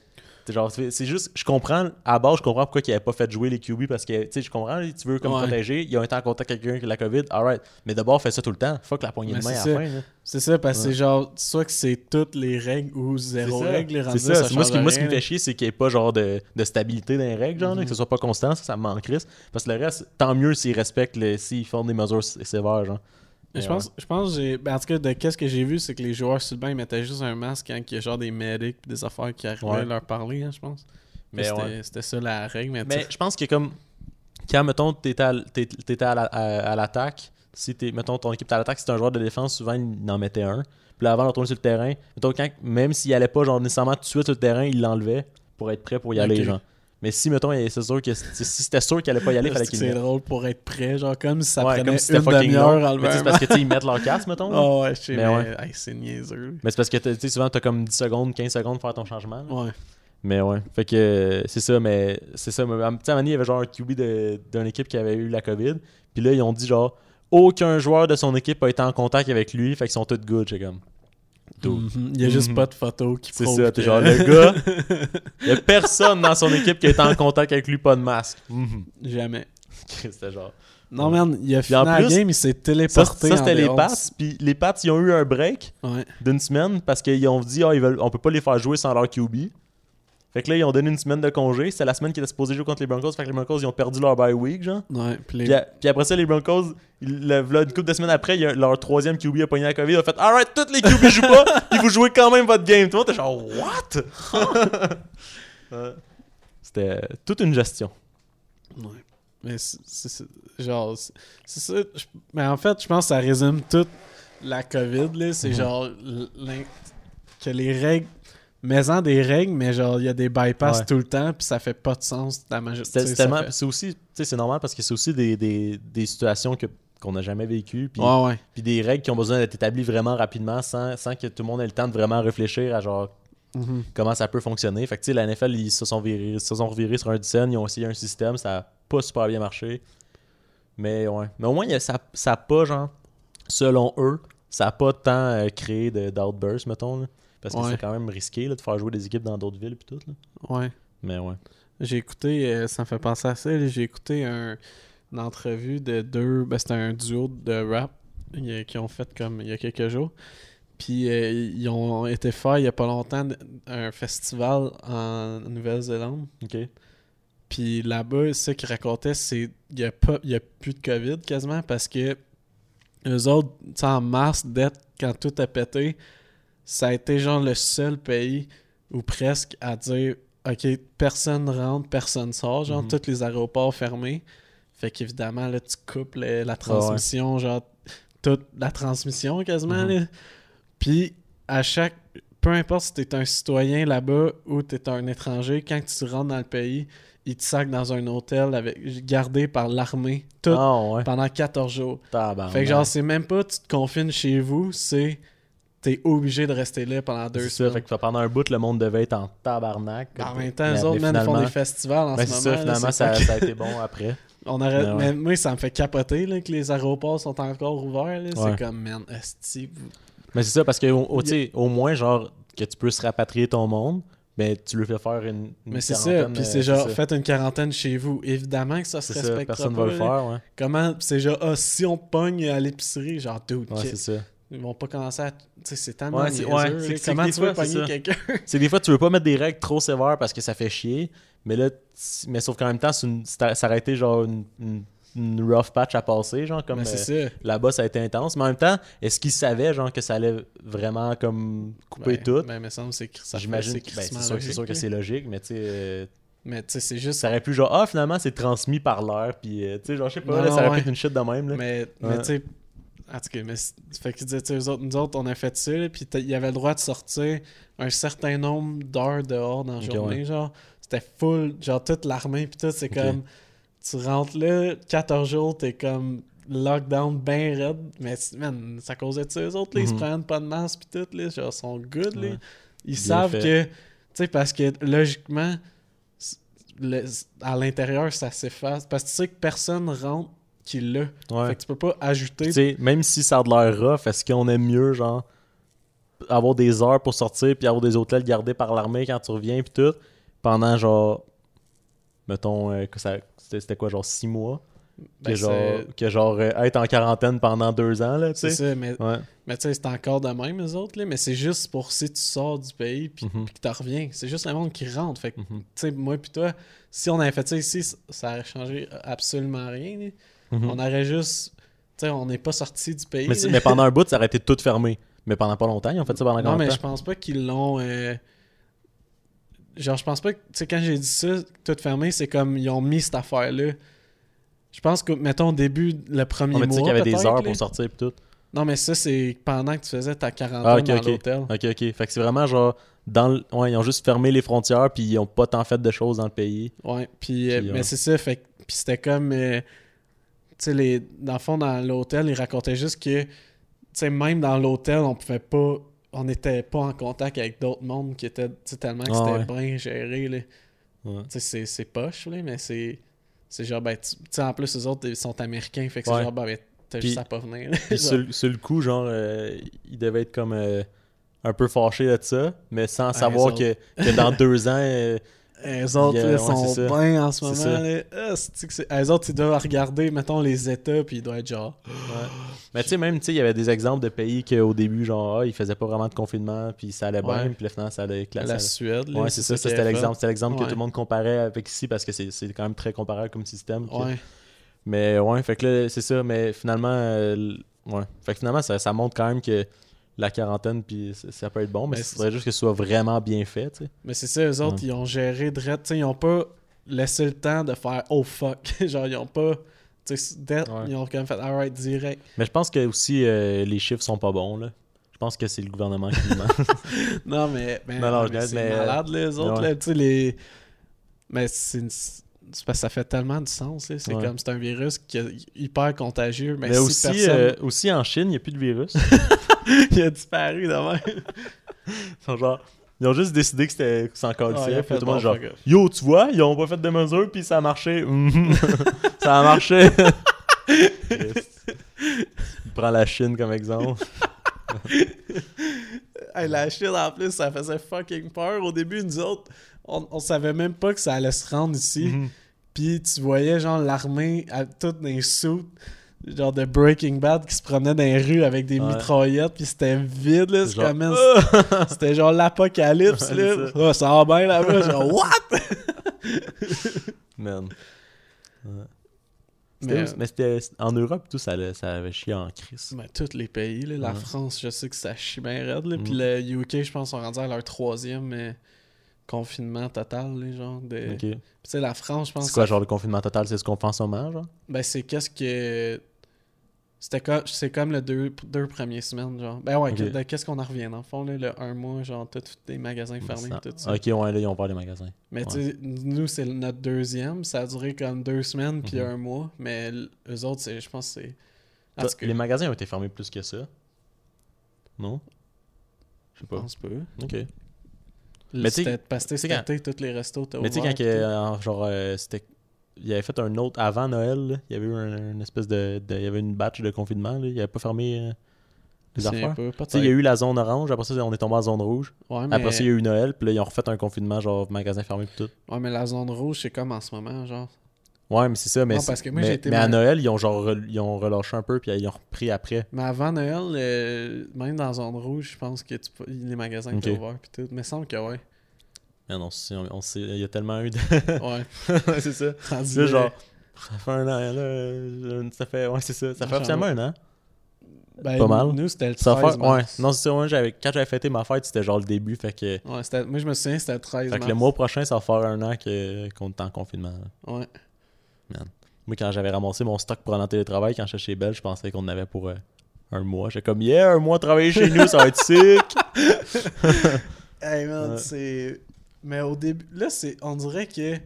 Genre, c'est juste, je comprends, à la base, je comprends pourquoi ils n'avaient pas fait jouer les QB parce que, tu sais, je comprends, tu veux comme Ouais. protéger, ils ont été en contact avec quelqu'un qui a la COVID, alright. Mais d'abord, fais ça tout le temps. Fuck la poignée Mais de main c'est à ça. la fin. C'est ça, parce que Ouais. c'est genre, soit que c'est toutes les règles ou zéro ça. règle, les rendus, C'est ça. moi, ce qui, moi, ce qui me fait chier, c'est qu'il n'y ait pas genre de, de stabilité dans les règles, genre, là, Mhm. que ce soit pas constant, ça, ça me manque Chris. Parce que le reste, tant mieux s'ils respectent, s'ils font des mesures sé- sévères, genre. Mais je Ouais. pense, je pense que j'ai. Ben, en tout cas, de qu'est-ce que j'ai vu, c'est que les joueurs sur le banc, ils mettaient juste un masque quand il y a genre des medics des affaires qui arrivaient Ouais. à leur parler, hein, je pense. Mais c'était, ouais. c'était ça la règle, mais, Mais je pense que comme quand mettons t'étais à, t'étais à la- à- à l'attaque, si t'es mettons ton équipe était à l'attaque, si t'es un joueur de défense, souvent il en mettait un. Puis là, avant de retourner sur le terrain, mettons quand, même s'il allait pas genre nécessairement tout de suite sur le terrain, il l'enlevait pour être prêt pour y aller genre. Mais si mettons c'est sûr que si c'était sûr qu'il allait pas y aller, fallait qu'il c'est drôle pour être prêt, genre comme si ça Ouais, prenait comme si une demi-heure à c'est parce que tu sais, ils mettent leur casque mettons. Ah ouais, je sais, Mais mais, ouais. hey, c'est niaiseux. Mais c'est parce que tu sais souvent t'as comme 10 secondes, 15 secondes pour faire ton changement. là. Ouais. Mais ouais. Fait que euh, c'est ça, mais c'est ça. Tu sais, il y avait genre un QB d'une équipe qui avait eu la COVID. Puis là, ils ont dit genre, aucun joueur de son équipe a été en contact avec lui. Fait qu'ils sont tous good. J'ai comme. Dude. Mhm. Il y a juste Mhm. pas de photo qui C'est ça. que- genre, le gars, il y a personne dans son équipe qui a été en contact avec lui, pas de masque. Mhm. Jamais. C'était genre. Non, man, il a fini en la plus, game, il s'est Ça, téléporté. ça, c'était les. Pats. Puis les Pats, ils ont eu un break Ouais. d'une semaine parce qu'ils ont dit, ah, ils veulent, on peut pas les faire jouer sans leur QB. Fait que là, ils ont donné une semaine de congé. C'était la semaine qui était supposée jouer contre les Broncos. Fait que les Broncos, ils ont perdu leur bye week, genre. Ouais, puis les- Puis, après ça, les Broncos, ils- le- une couple de semaines après, il y a leur troisième QB a pogné la COVID. Il a fait Alright, toutes les QB jouent pas, puis vous jouez quand même votre game. Tout le monde était genre What? Ouais. C'était toute une gestion. Ouais. Mais c'est c'est- c'est- genre c'est c'est ça. je- mais en fait, je pense que ça résume toute la COVID là, c'est Mhm. genre l'in- que les règles mais-en des règles, mais genre il y a des bypass Ouais. tout le temps puis ça fait pas de sens la majorité. C'était tu sais, c'est ça tellement. fait- C'est aussi. Tu sais, c'est normal parce que c'est aussi des, des, des situations que qu'on n'a jamais vécues. Puis, Ouais ouais. puis des règles qui ont besoin d'être établies vraiment rapidement sans, sans que tout le monde ait le temps de vraiment réfléchir à genre Mhm. comment ça peut fonctionner. Fait que tu sais, la NFL, ils se sont, virés, se sont revirés sur un dizaine, ils ont essayé un système, ça a pas super bien marché. Mais ouais. Mais au moins, il y a- ça, ça a pas, genre, selon eux, ça a pas tant euh, créé d'outburst, mettons. là. Parce que Ouais. c'est quand même risqué là, de faire jouer des équipes dans d'autres villes puis tout. Là. Ouais. Mais ouais. J'ai écouté, euh, ça me fait penser à ça, j'ai écouté un, une entrevue de deux, ben c'était un duo de rap qui ont fait comme il y a quelques jours. Puis euh, ils ont été faire il y a pas longtemps un festival en Nouvelle-Zélande. Ok. Puis là-bas, ce qu'ils racontaient, c'est qu'il n'y a, pas- il y a plus de COVID quasiment parce que eux autres, en mars, dès quand tout a pété, ça a été genre le seul pays ou presque à dire OK, personne rentre, personne sort, genre Mhm. tous les aéroports fermés. Fait qu'évidemment, là, tu coupes la transmission, genre toute la transmission quasiment. Mhm. Puis à chaque. Peu importe si t'es un citoyen là-bas ou t'es un étranger, quand tu rentres dans le pays, ils te sacent dans un hôtel avec gardé par l'armée tout Ah ouais. pendant 14 jours. Fait que genre, c'est même pas tu te confines chez vous, c'est t'es obligé de rester là pendant deux C'est ça, semaines. fait que pendant un bout, le monde devait être en tabarnak. Ben, en même temps, eux autres, man, ils font finalement- des festivals en Ben, ce moment. ça, finalement, ça, pas- ça a été bon après. On aurait... Mais ouais. Mais moi, ça me fait capoter là, que les aéroports sont encore ouverts. Ouais. C'est comme, man, esti, Mais c'est ça, parce que au, au- moins, genre, que tu puisses rapatrier ton monde, mais tu le fais faire une. une Mais c'est ça, puis euh, c'est genre, faites une quarantaine chez vous. Évidemment que ça se C'est ça, respectera personne pas. va le faire, ouais. Comment, c'est genre, ah, si on pogne à l'épicerie, genre, dude, Ouais, c'est ça. Ils vont pas commencer à. Tu sais, c'est tellement. Ouais, c'est- ouais, c'est c'est Comment tu veux fois, pogner quelqu'un? C'est des fois, tu veux pas mettre des règles trop sévères parce que ça fait chier, mais là, mais sauf qu'en même temps, c'est une- c'est- ça aurait été genre une, une- une rough patch à passer, genre, comme Mais euh, là-bas, ça a été intense. Mais en même temps, est-ce qu'ils savaient, genre, que ça allait vraiment, comme, couper Ben, tout? Ben, mais ça me semble que c'est ça J'imagine que ben, c'est sûr, c'est sûr logique, que c'est logique, mais tu sais, euh, Mais tu sais, c'est juste. ça aurait pu genre, ah, finalement, c'est transmis par l'air, puis euh, tu sais, genre, je sais pas, Non, là, ça aurait ouais. pu être une shit de même, là. Mais, mais tu sais, en tout cas, mais fait qu'ils disaient, tu sais, eux autres, nous autres, on a fait ça, là, puis il y avait le droit de sortir un certain nombre d'heures dehors dans la journée, ouais. genre. C'était full, genre toute l'armée, puis tout, c'est comme, tu rentres là, 14 jours, t'es comme lockdown bien raide, mais man, ça causait de ça, eux autres, là, ils se Mhm. prennent pas de masse, puis tout, là, genre, ils sont good, là. Ouais. Ils Bien savent fait. que, tu sais, parce que logiquement, le- à l'intérieur, ça s'efface, parce que tu sais que personne rentre qui l'a. Ouais. Fait que tu peux pas ajouter. Tu sais, même si ça a de l'air rough, est-ce qu'on aime mieux, genre, avoir des heures pour sortir, puis avoir des hôtels gardés par l'armée quand tu reviens, puis tout, pendant genre, mettons, euh, que ça, c'était quoi, genre six mois, Ben, que genre, c'est- que genre euh, être en quarantaine pendant deux ans, là, tu C'est sais? ça, mais, Ouais. mais tu sais, c'est encore de même, les autres, là, mais c'est juste pour si tu sors du pays puis Mhm. que tu reviens. C'est juste le monde qui rentre. Fait que, Mhm. tu sais, moi puis toi, si on avait fait ça ici, ça aurait changé absolument rien. là. Mhm. On aurait juste. Tu sais, on n'est pas sorti du pays. Mais, pendant un bout, ça aurait été tout fermé. Mais pendant pas longtemps, ils ont fait ça pendant Non, combien mais je pense pas qu'ils l'ont. euh, Genre, je pense pas que. Tu sais, quand j'ai dit ça, tout fermé, c'est comme ils ont mis cette affaire-là. Je pense que, mettons, au début, le premier mais tu sais mois. qu'il y avait des heures là. pour sortir, puis tout. Non, mais ça, c'est pendant que tu faisais ta quarantaine Ah, dans ok. l'hôtel. Ok, ok. Fait que c'est vraiment genre, dans ouais, ils ont juste fermé les frontières, puis ils ont pas tant fait de choses dans le pays. Ouais, puis, euh, Puis, mais c'est ça, fait que- puis c'était comme, euh, sais, les, dans le fond, dans l'hôtel, ils racontaient juste que, tu sais, même dans l'hôtel, on pouvait pas, on n'était pas en contact avec d'autres mondes qui étaient, tellement que Ah, c'était bien géré, là. Ouais. Tu sais, c'est- poche, là, mais c'est, c'est genre, ben, tu tu sais, en plus, les autres, ils sont américains, fait que c'est genre, ben, ben, t'as juste à pas venir. Puis sur, le- sur le coup, genre, euh, il devait être comme euh, un peu fâché de ça, mais sans savoir autres. que, que dans deux ans, euh, Les autres, Yeah, là, ouais, sont bien en ce moment. là. Ah, c'est- Les autres, ils doivent regarder, mettons, les États, puis ils doivent être genre. Mais tu sais, même, tu sais, il y avait des exemples de pays qu'au début, genre, ah, ils faisaient pas vraiment de confinement, puis ça allait bien, puis là, finalement, ça allait éclater. La Suède, là. Ouais, c'est ça, c'était l'exemple. C'était l'exemple que tout le monde comparait avec ici parce que c'est c'est quand même très comparable comme système. Ouais. Mais ouais, fait que là, c'est ça, mais finalement, euh, ouais. Fait que finalement, ça, ça montre quand même que la quarantaine, puis ça, peut être bon, mais Ben, il c'est- faudrait juste que ce soit vraiment bien fait, tu sais. Mais c'est ça, eux autres, Ouais. ils ont géré direct. Ils ont pas laissé le temps de faire oh fuck. genre, ils ont pas. Ouais. ils ont quand même fait alright direct. Mais je pense que aussi, euh, les chiffres sont pas bons, là. Je pense que c'est le gouvernement qui ment. Non, mais. mais, Non, non, mais c'est mais, malade, les autres, ouais. là. Tu sais, les. Mais c'est une- parce que ça fait tellement du sens, là. C'est Ouais. comme c'est un virus qui est hyper contagieux. Mais, Mais si aussi, personne- euh, aussi en Chine, il n'y a plus de virus. il a disparu de même. Ils sont genre. Ils ont juste décidé que c'était encore le Ah, Tout le monde bon, genre. Yo, tu vois, ils ont pas fait de mesures, puis ça a marché. Ça a marché. Il prend la Chine comme exemple. Hey, la Chine, en plus, ça faisait fucking peur. Au début, nous autres, on, on savait même pas que ça allait se rendre ici. Mhm. Puis tu voyais, genre, l'armée, à- toute dans les suits, genre de Breaking Bad, qui se promenait dans les rues avec des Ouais. mitraillettes, puis c'était vide, là. C'est Genre, comme... C'était genre l'apocalypse, Ouais, là. c'est Ah, ça va bien là-bas. Genre, what? Man. Mais, C'était- Mais c'était en Europe, tout ça, ça avait chié en crise. mais tous les pays, là, la. France, je sais que ça chie bien raide, là. Puis Mm. le UK, je pense, sont rendus à leur troisième euh, confinement total, là, genre. De... Tu sais, la France, je pense... C'est quoi, ça- genre le confinement total, c'est ce qu'on fait en ce moment, genre? Ben, c'est qu'est-ce que... C'était comme, c'est comme le deux, deux premières semaines, genre. Ben ouais, que- de qu'est-ce qu'on en revient, dans le fond, là, le un mois, genre, tous les magasins fermés, Ça- tout ça. Ok, ouais, là, ils ont pas les magasins. Mais tu sais, nous, c'est notre deuxième. Ça a duré comme deux semaines puis Mhm. un mois. Mais eux autres, c'est, je pense que c'est. Toi, tout cas, Les magasins ont été fermés plus que ça. Non? Je sais je pas. pense pas. Ok. Mais tu sais- C'était parce que été, tous les restos Mais tu sais, quand que, euh, genre, euh, c'était. Il avait fait un autre avant Noël, là, il y avait eu un- une espèce de, de- Il y avait une batch de confinement, là, il avait pas fermé euh, les affaires. il y a eu la zone orange, après ça, on est tombé en zone rouge. Ouais, mais... Après ça, il y a eu Noël, puis là, ils ont refait un confinement, genre, magasin fermé, puis tout. ouais, mais la zone rouge, c'est comme en ce moment, genre. Ouais, mais c'est ça, mais, Non, c'est- parce que moi, mais, à Noël, ils ont genre re- ils ont relâché un peu, puis ils ont repris après. Mais avant Noël, euh, même dans la zone rouge, je pense que tu peux- les magasins étaient Ok. ouverts puis tout. Mais il semble que ouais. C'est- on, sait, il y a tellement eu de. Ouais. c'est ça. Là, genre, ça fait un an, là. Ça fait, ouais, c'est ça. Ça fait officiellement un an. Ben, pas mal. Nous, c'était le 13 Ça va faire, ouais. Non, c'est ça, j'avais, quand j'avais fêté ma fête, c'était genre le début, fait que. Ouais, c'était- moi, je me souviens, c'était le 13 Fait que le mois prochain, ça va faire un an que, qu'on est en confinement. là. Ouais. Moi, quand j'avais ramassé mon stock pour aller en télétravail, quand j'étais chez Belle, je pensais qu'on en avait pour euh, un mois. J'étais comme, yeah, un mois travailler chez nous, ça va être sick. Hey man, Ouais. c'est. Mais au début, là, c'est. On dirait que.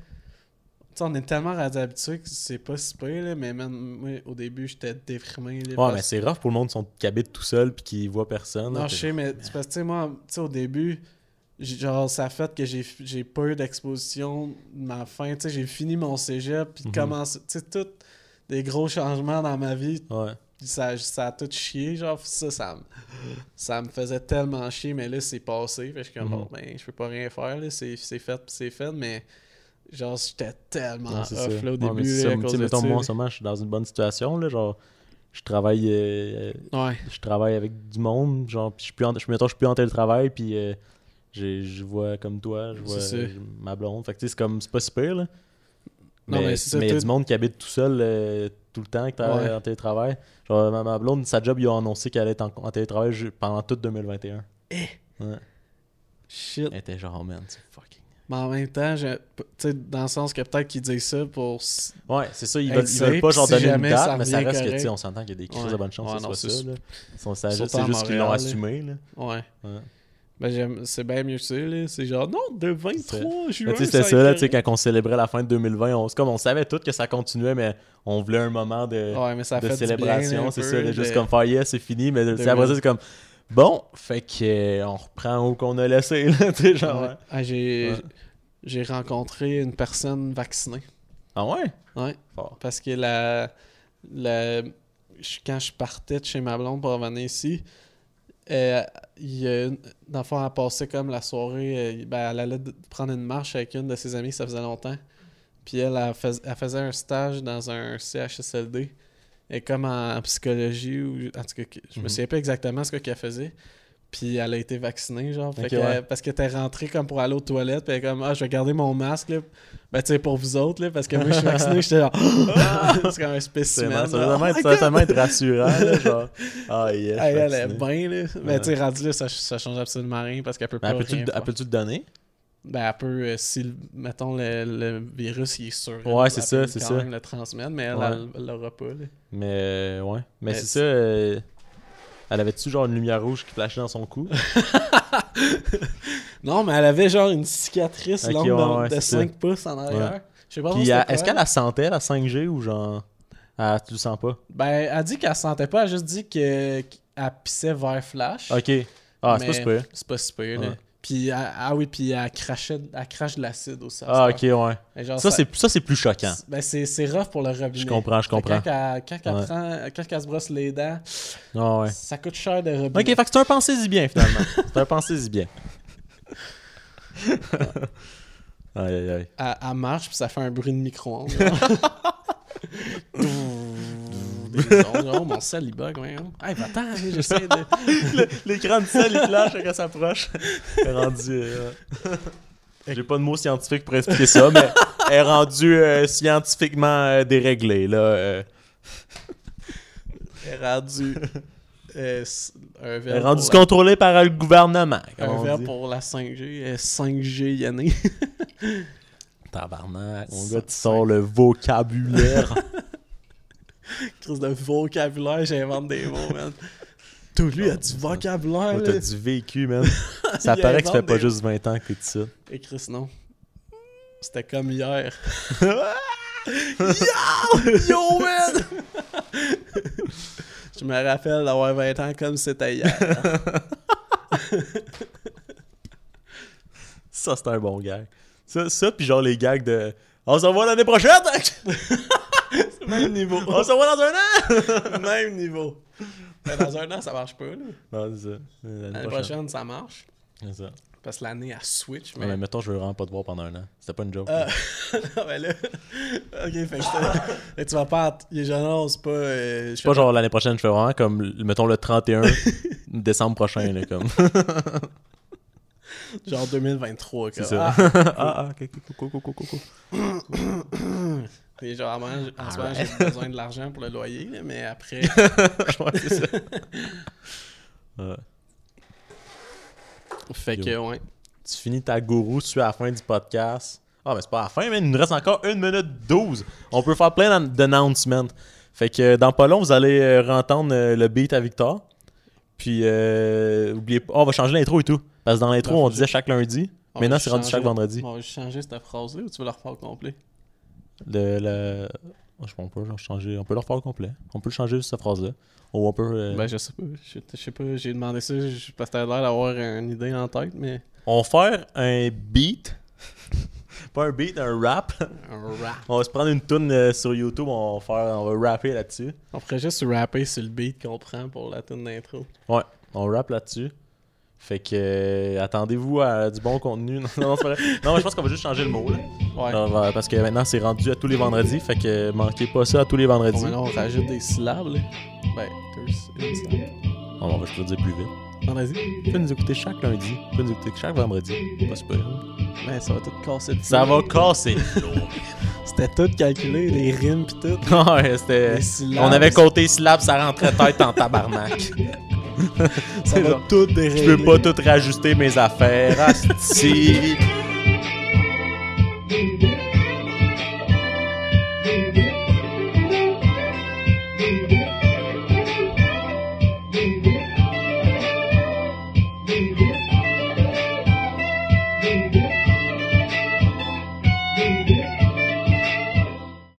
On est tellement habitué que c'est pas si pire, là, mais man, moi, au début, j'étais déprimé. Là, Ouais, parce- mais c'est rough pour le monde qui, habite tout seul puis qui voit personne. Non, je sais, mais c'est parce que, moi, au début, genre, ça a fait que j'ai j'ai pas eu d'exposition de ma fin. J'ai fini mon cégep, puis commencé. Tu sais, tout des gros changements dans ma vie, Ouais. Ça, ça a tout chié, genre, ça, ça me, ça me faisait tellement chier, mais là, c'est passé. Fait que je suis comme, bon, ben, je peux pas rien faire, là, c'est c'est fait, c'est fait, mais genre, j'étais tellement Non, off, ça. là, au mais début, c'est là, ça. à cause de mettons, moi, en ce moment, je suis dans une bonne situation, là, genre, je travaille, euh, Ouais. je travaille avec du monde, genre, puis je suis plus en, je, mettons, je suis plus en télétravail, puis euh, je vois comme toi, je vois euh, ma blonde, fait que, tu sais, c'est comme, c'est pas super, là. Non, Mais mais mais il y a tout- du monde qui habite tout seul euh, tout le temps, qui travaille Ouais. en télétravail. Genre, ma, ma blonde, sa job, ils ont annoncé qu'elle allait être en, en télétravail pendant tout 2021. Ouais. Shit. Elle était genre, oh, man, c'est fucking. Mais en même temps, je- tu sais, dans le sens que peut-être qu'ils disent ça pour. Ouais, c'est ça, ils veulent, ils veulent pas genre si donner une date, ça mais ça reste que, tu sais, correct. on s'entend qu'il y a des crises Ouais. de bonnes chances Ouais, que non, soit ça, là. Ils sont- ça- Surtout C'est juste qu'ils l'ont assumé, là. Ouais. Ben, j'aime- c'est bien mieux que ça, là. C'est genre, non, de 23 juin. Sais, c'était ça, là, tu sais, quand on célébrait la fin de 2020, on, c'est comme on savait tout que ça continuait, mais on voulait un moment de, Ouais, mais ça de célébration, c'est ça, là, juste de- comme faire yes, c'est fini, mais tu sais, 2000. après ça, c'est comme bon, fait que euh, on reprend où qu'on a laissé, là, tu sais, genre. Ouais. Ah, j'ai, Ouais. j'ai rencontré une personne vaccinée. Ah ouais? Ouais. Fort. Parce que la, la, quand je partais de chez ma blonde pour revenir ici, euh, il, dans le fond, elle passait comme la soirée. euh, ben, elle allait prendre une marche avec une de ses amies, ça faisait longtemps. Puis elle, elle, fais- elle faisait un stage dans un CHSLD. Et comme en psychologie, ou en tout cas, je me Mhm. souviens pas exactement ce que- qu'elle faisait. Puis elle a été vaccinée, genre. Fait que- ouais. Parce qu'elle était rentrée comme pour aller aux toilettes. Puis elle est comme, ah, je vais garder mon masque, là. Ben, tu sais, pour vous autres, là. Parce que moi, je suis vacciné, j'étais genre, c'est comme un C'est spécimen. vraiment- ça Oh tellement être- rassurant, là, genre. Ah, yes. elle est bien, là. Mais Ouais. tu sais, rendu là, ça, ça change absolument rien parce qu'elle peut Mais pas. elle rien elle peut-tu le donner? Ben, elle peut, euh, si, mettons, le, le virus, il est elle, Ouais, c'est elle ça, peut c'est quand ça. même le transmettre, mais elle, Ouais. elle, elle l'aura pas, là. Mais euh, ouais. Mais c'est- ça. euh, Elle avait-tu genre une lumière rouge qui flashait dans son cou? Non, mais elle avait genre une cicatrice longue ouais, de, ouais, de c'est 5 pouces en arrière. Ouais. Je sais pas Puis elle- est-ce qu'elle la sentait la 5G ou genre. Tu le sens pas? Ben, elle dit qu'elle sentait pas, elle a juste dit que- qu'elle pissait vers Flash. Ok. Ah, c'est pas super. C'est pas super, là. Puis, elle- ah oui, puis elle crachait, elle crache de l'acide aussi. Ah, ok, ouais. Genre, Ça, c'est ça, c'est plus choquant. Ben, c'est rough pour le robinet. Je comprends, je comprends. Quand elle, quand elle prend- quand elle se brosse les dents, Ah, ouais. ça coûte cher de robinet. Ok, fait que c'est un pensez-y bien finalement. c'est un pensez-y bien. aïe, aïe, aïe. Elle, elle marche, puis ça fait un bruit de micro-ondes. oh, mon sel, il bug, ouais. hein. Hey, va-t'en, j'essaie de... L'écran de sel, il flash quand ça est rendue. euh, J'ai pas de mots scientifiques pour expliquer ça, mais elle est rendue euh, scientifiquement euh, déréglée. Là, euh. Elle est rendue... euh, un verre pour la- contrôlée par le gouvernement. Un verre pour la 5G, euh, 5G Yanné. Tabarnak, mon gars, tu sors le vocabulaire. Crise de vocabulaire, j'invente des mots, man. Tout lui a du vocabulaire, Oh, là. T'as du vécu, man. Ça paraît que ça fait pas des- juste 20 ans que t'es ça. Et Chris, non. C'était comme hier. Yo, man! Je me rappelle d'avoir 20 ans comme c'était hier. Ça, c'est un bon gag. Ça, ça puis genre les gags de On se revoit l'année prochaine! Même niveau. On se revoit dans un an! Même niveau. Mais dans un an, ça marche pas, là. Non, c'est ça. L'année prochaine, ça marche. C'est ça. Parce que l'année, elle switch, Ouais, mais mettons, je veux vraiment pas te voir pendant un an. C'était pas une joke. Ah. non, mais là... ok, fait que, tu vas pas... jeunes, c'est pas... euh, je C'est fais pas genre l'année prochaine, je fais vraiment comme, mettons, le 31 décembre prochain, là, comme. Genre 2023, C'est comme, ça. ah, ah, ah, ok, coco, coco, coco. Puis genre, en ce moment, Alright. j'ai besoin de l'argent pour le loyer, là, mais après... ouais, c'est ça. Ouais. fait que, ouais. Tu finis ta gourou, tu es à la fin du podcast. Ah, mais c'est pas à la fin, mais il nous reste encore 1 minute 12. On peut faire plein d'an- d'announcements. Fait que dans pas long, vous allez euh, entendre euh, le beat à Victor. Puis, euh, oubliez pas, oh, on va changer l'intro et tout. Parce que dans l'intro, Ben, on disait chaque lundi. On Maintenant, c'est rendu chaque vendredi. On va juste changer cette phrase-là ou tu veux la refaire au complet? Le, le... oh, je pense pas, genre, changer. On peut le refaire au complet. On peut le changer juste cette phrase-là. Ou on peut. euh, Ben, je sais pas. Je, je sais pas, j'ai demandé ça je- parce que t'as l'air d'avoir une idée en tête, mais... On va faire un beat. pas un beat, un rap. Un rap. On va se prendre une tune euh, sur YouTube, on va faire, on va rapper là-dessus. On ferait juste rapper sur le beat qu'on prend pour la tune d'intro. Ouais, on rappe là-dessus. Fait que euh, attendez-vous à du bon contenu. Non, non, c'est pas vrai. Non, mais je pense qu'on va juste changer le mot là. Ouais. Alors, parce que maintenant c'est rendu à tous les vendredis. Fait que manquez pas ça à tous les Bon, vendredis. on rajoute des syllabes, là. Ben, deux, une syllabe. Oh, on va peux le dire plus vite. Vas-y. Tu peux nous écouter chaque lundi. Tu peux nous écouter chaque vendredi. Pas super. Ben, ça va tout casser le Ça va casser. C'était tout calculé, les rimes pis tout. ouais, c'était. Syllabes. On avait compté syllabes, ça rentrait tête en tabarnak. Va genre, tout Je déréglé. peux pas tout rajuster mes affaires. Asti.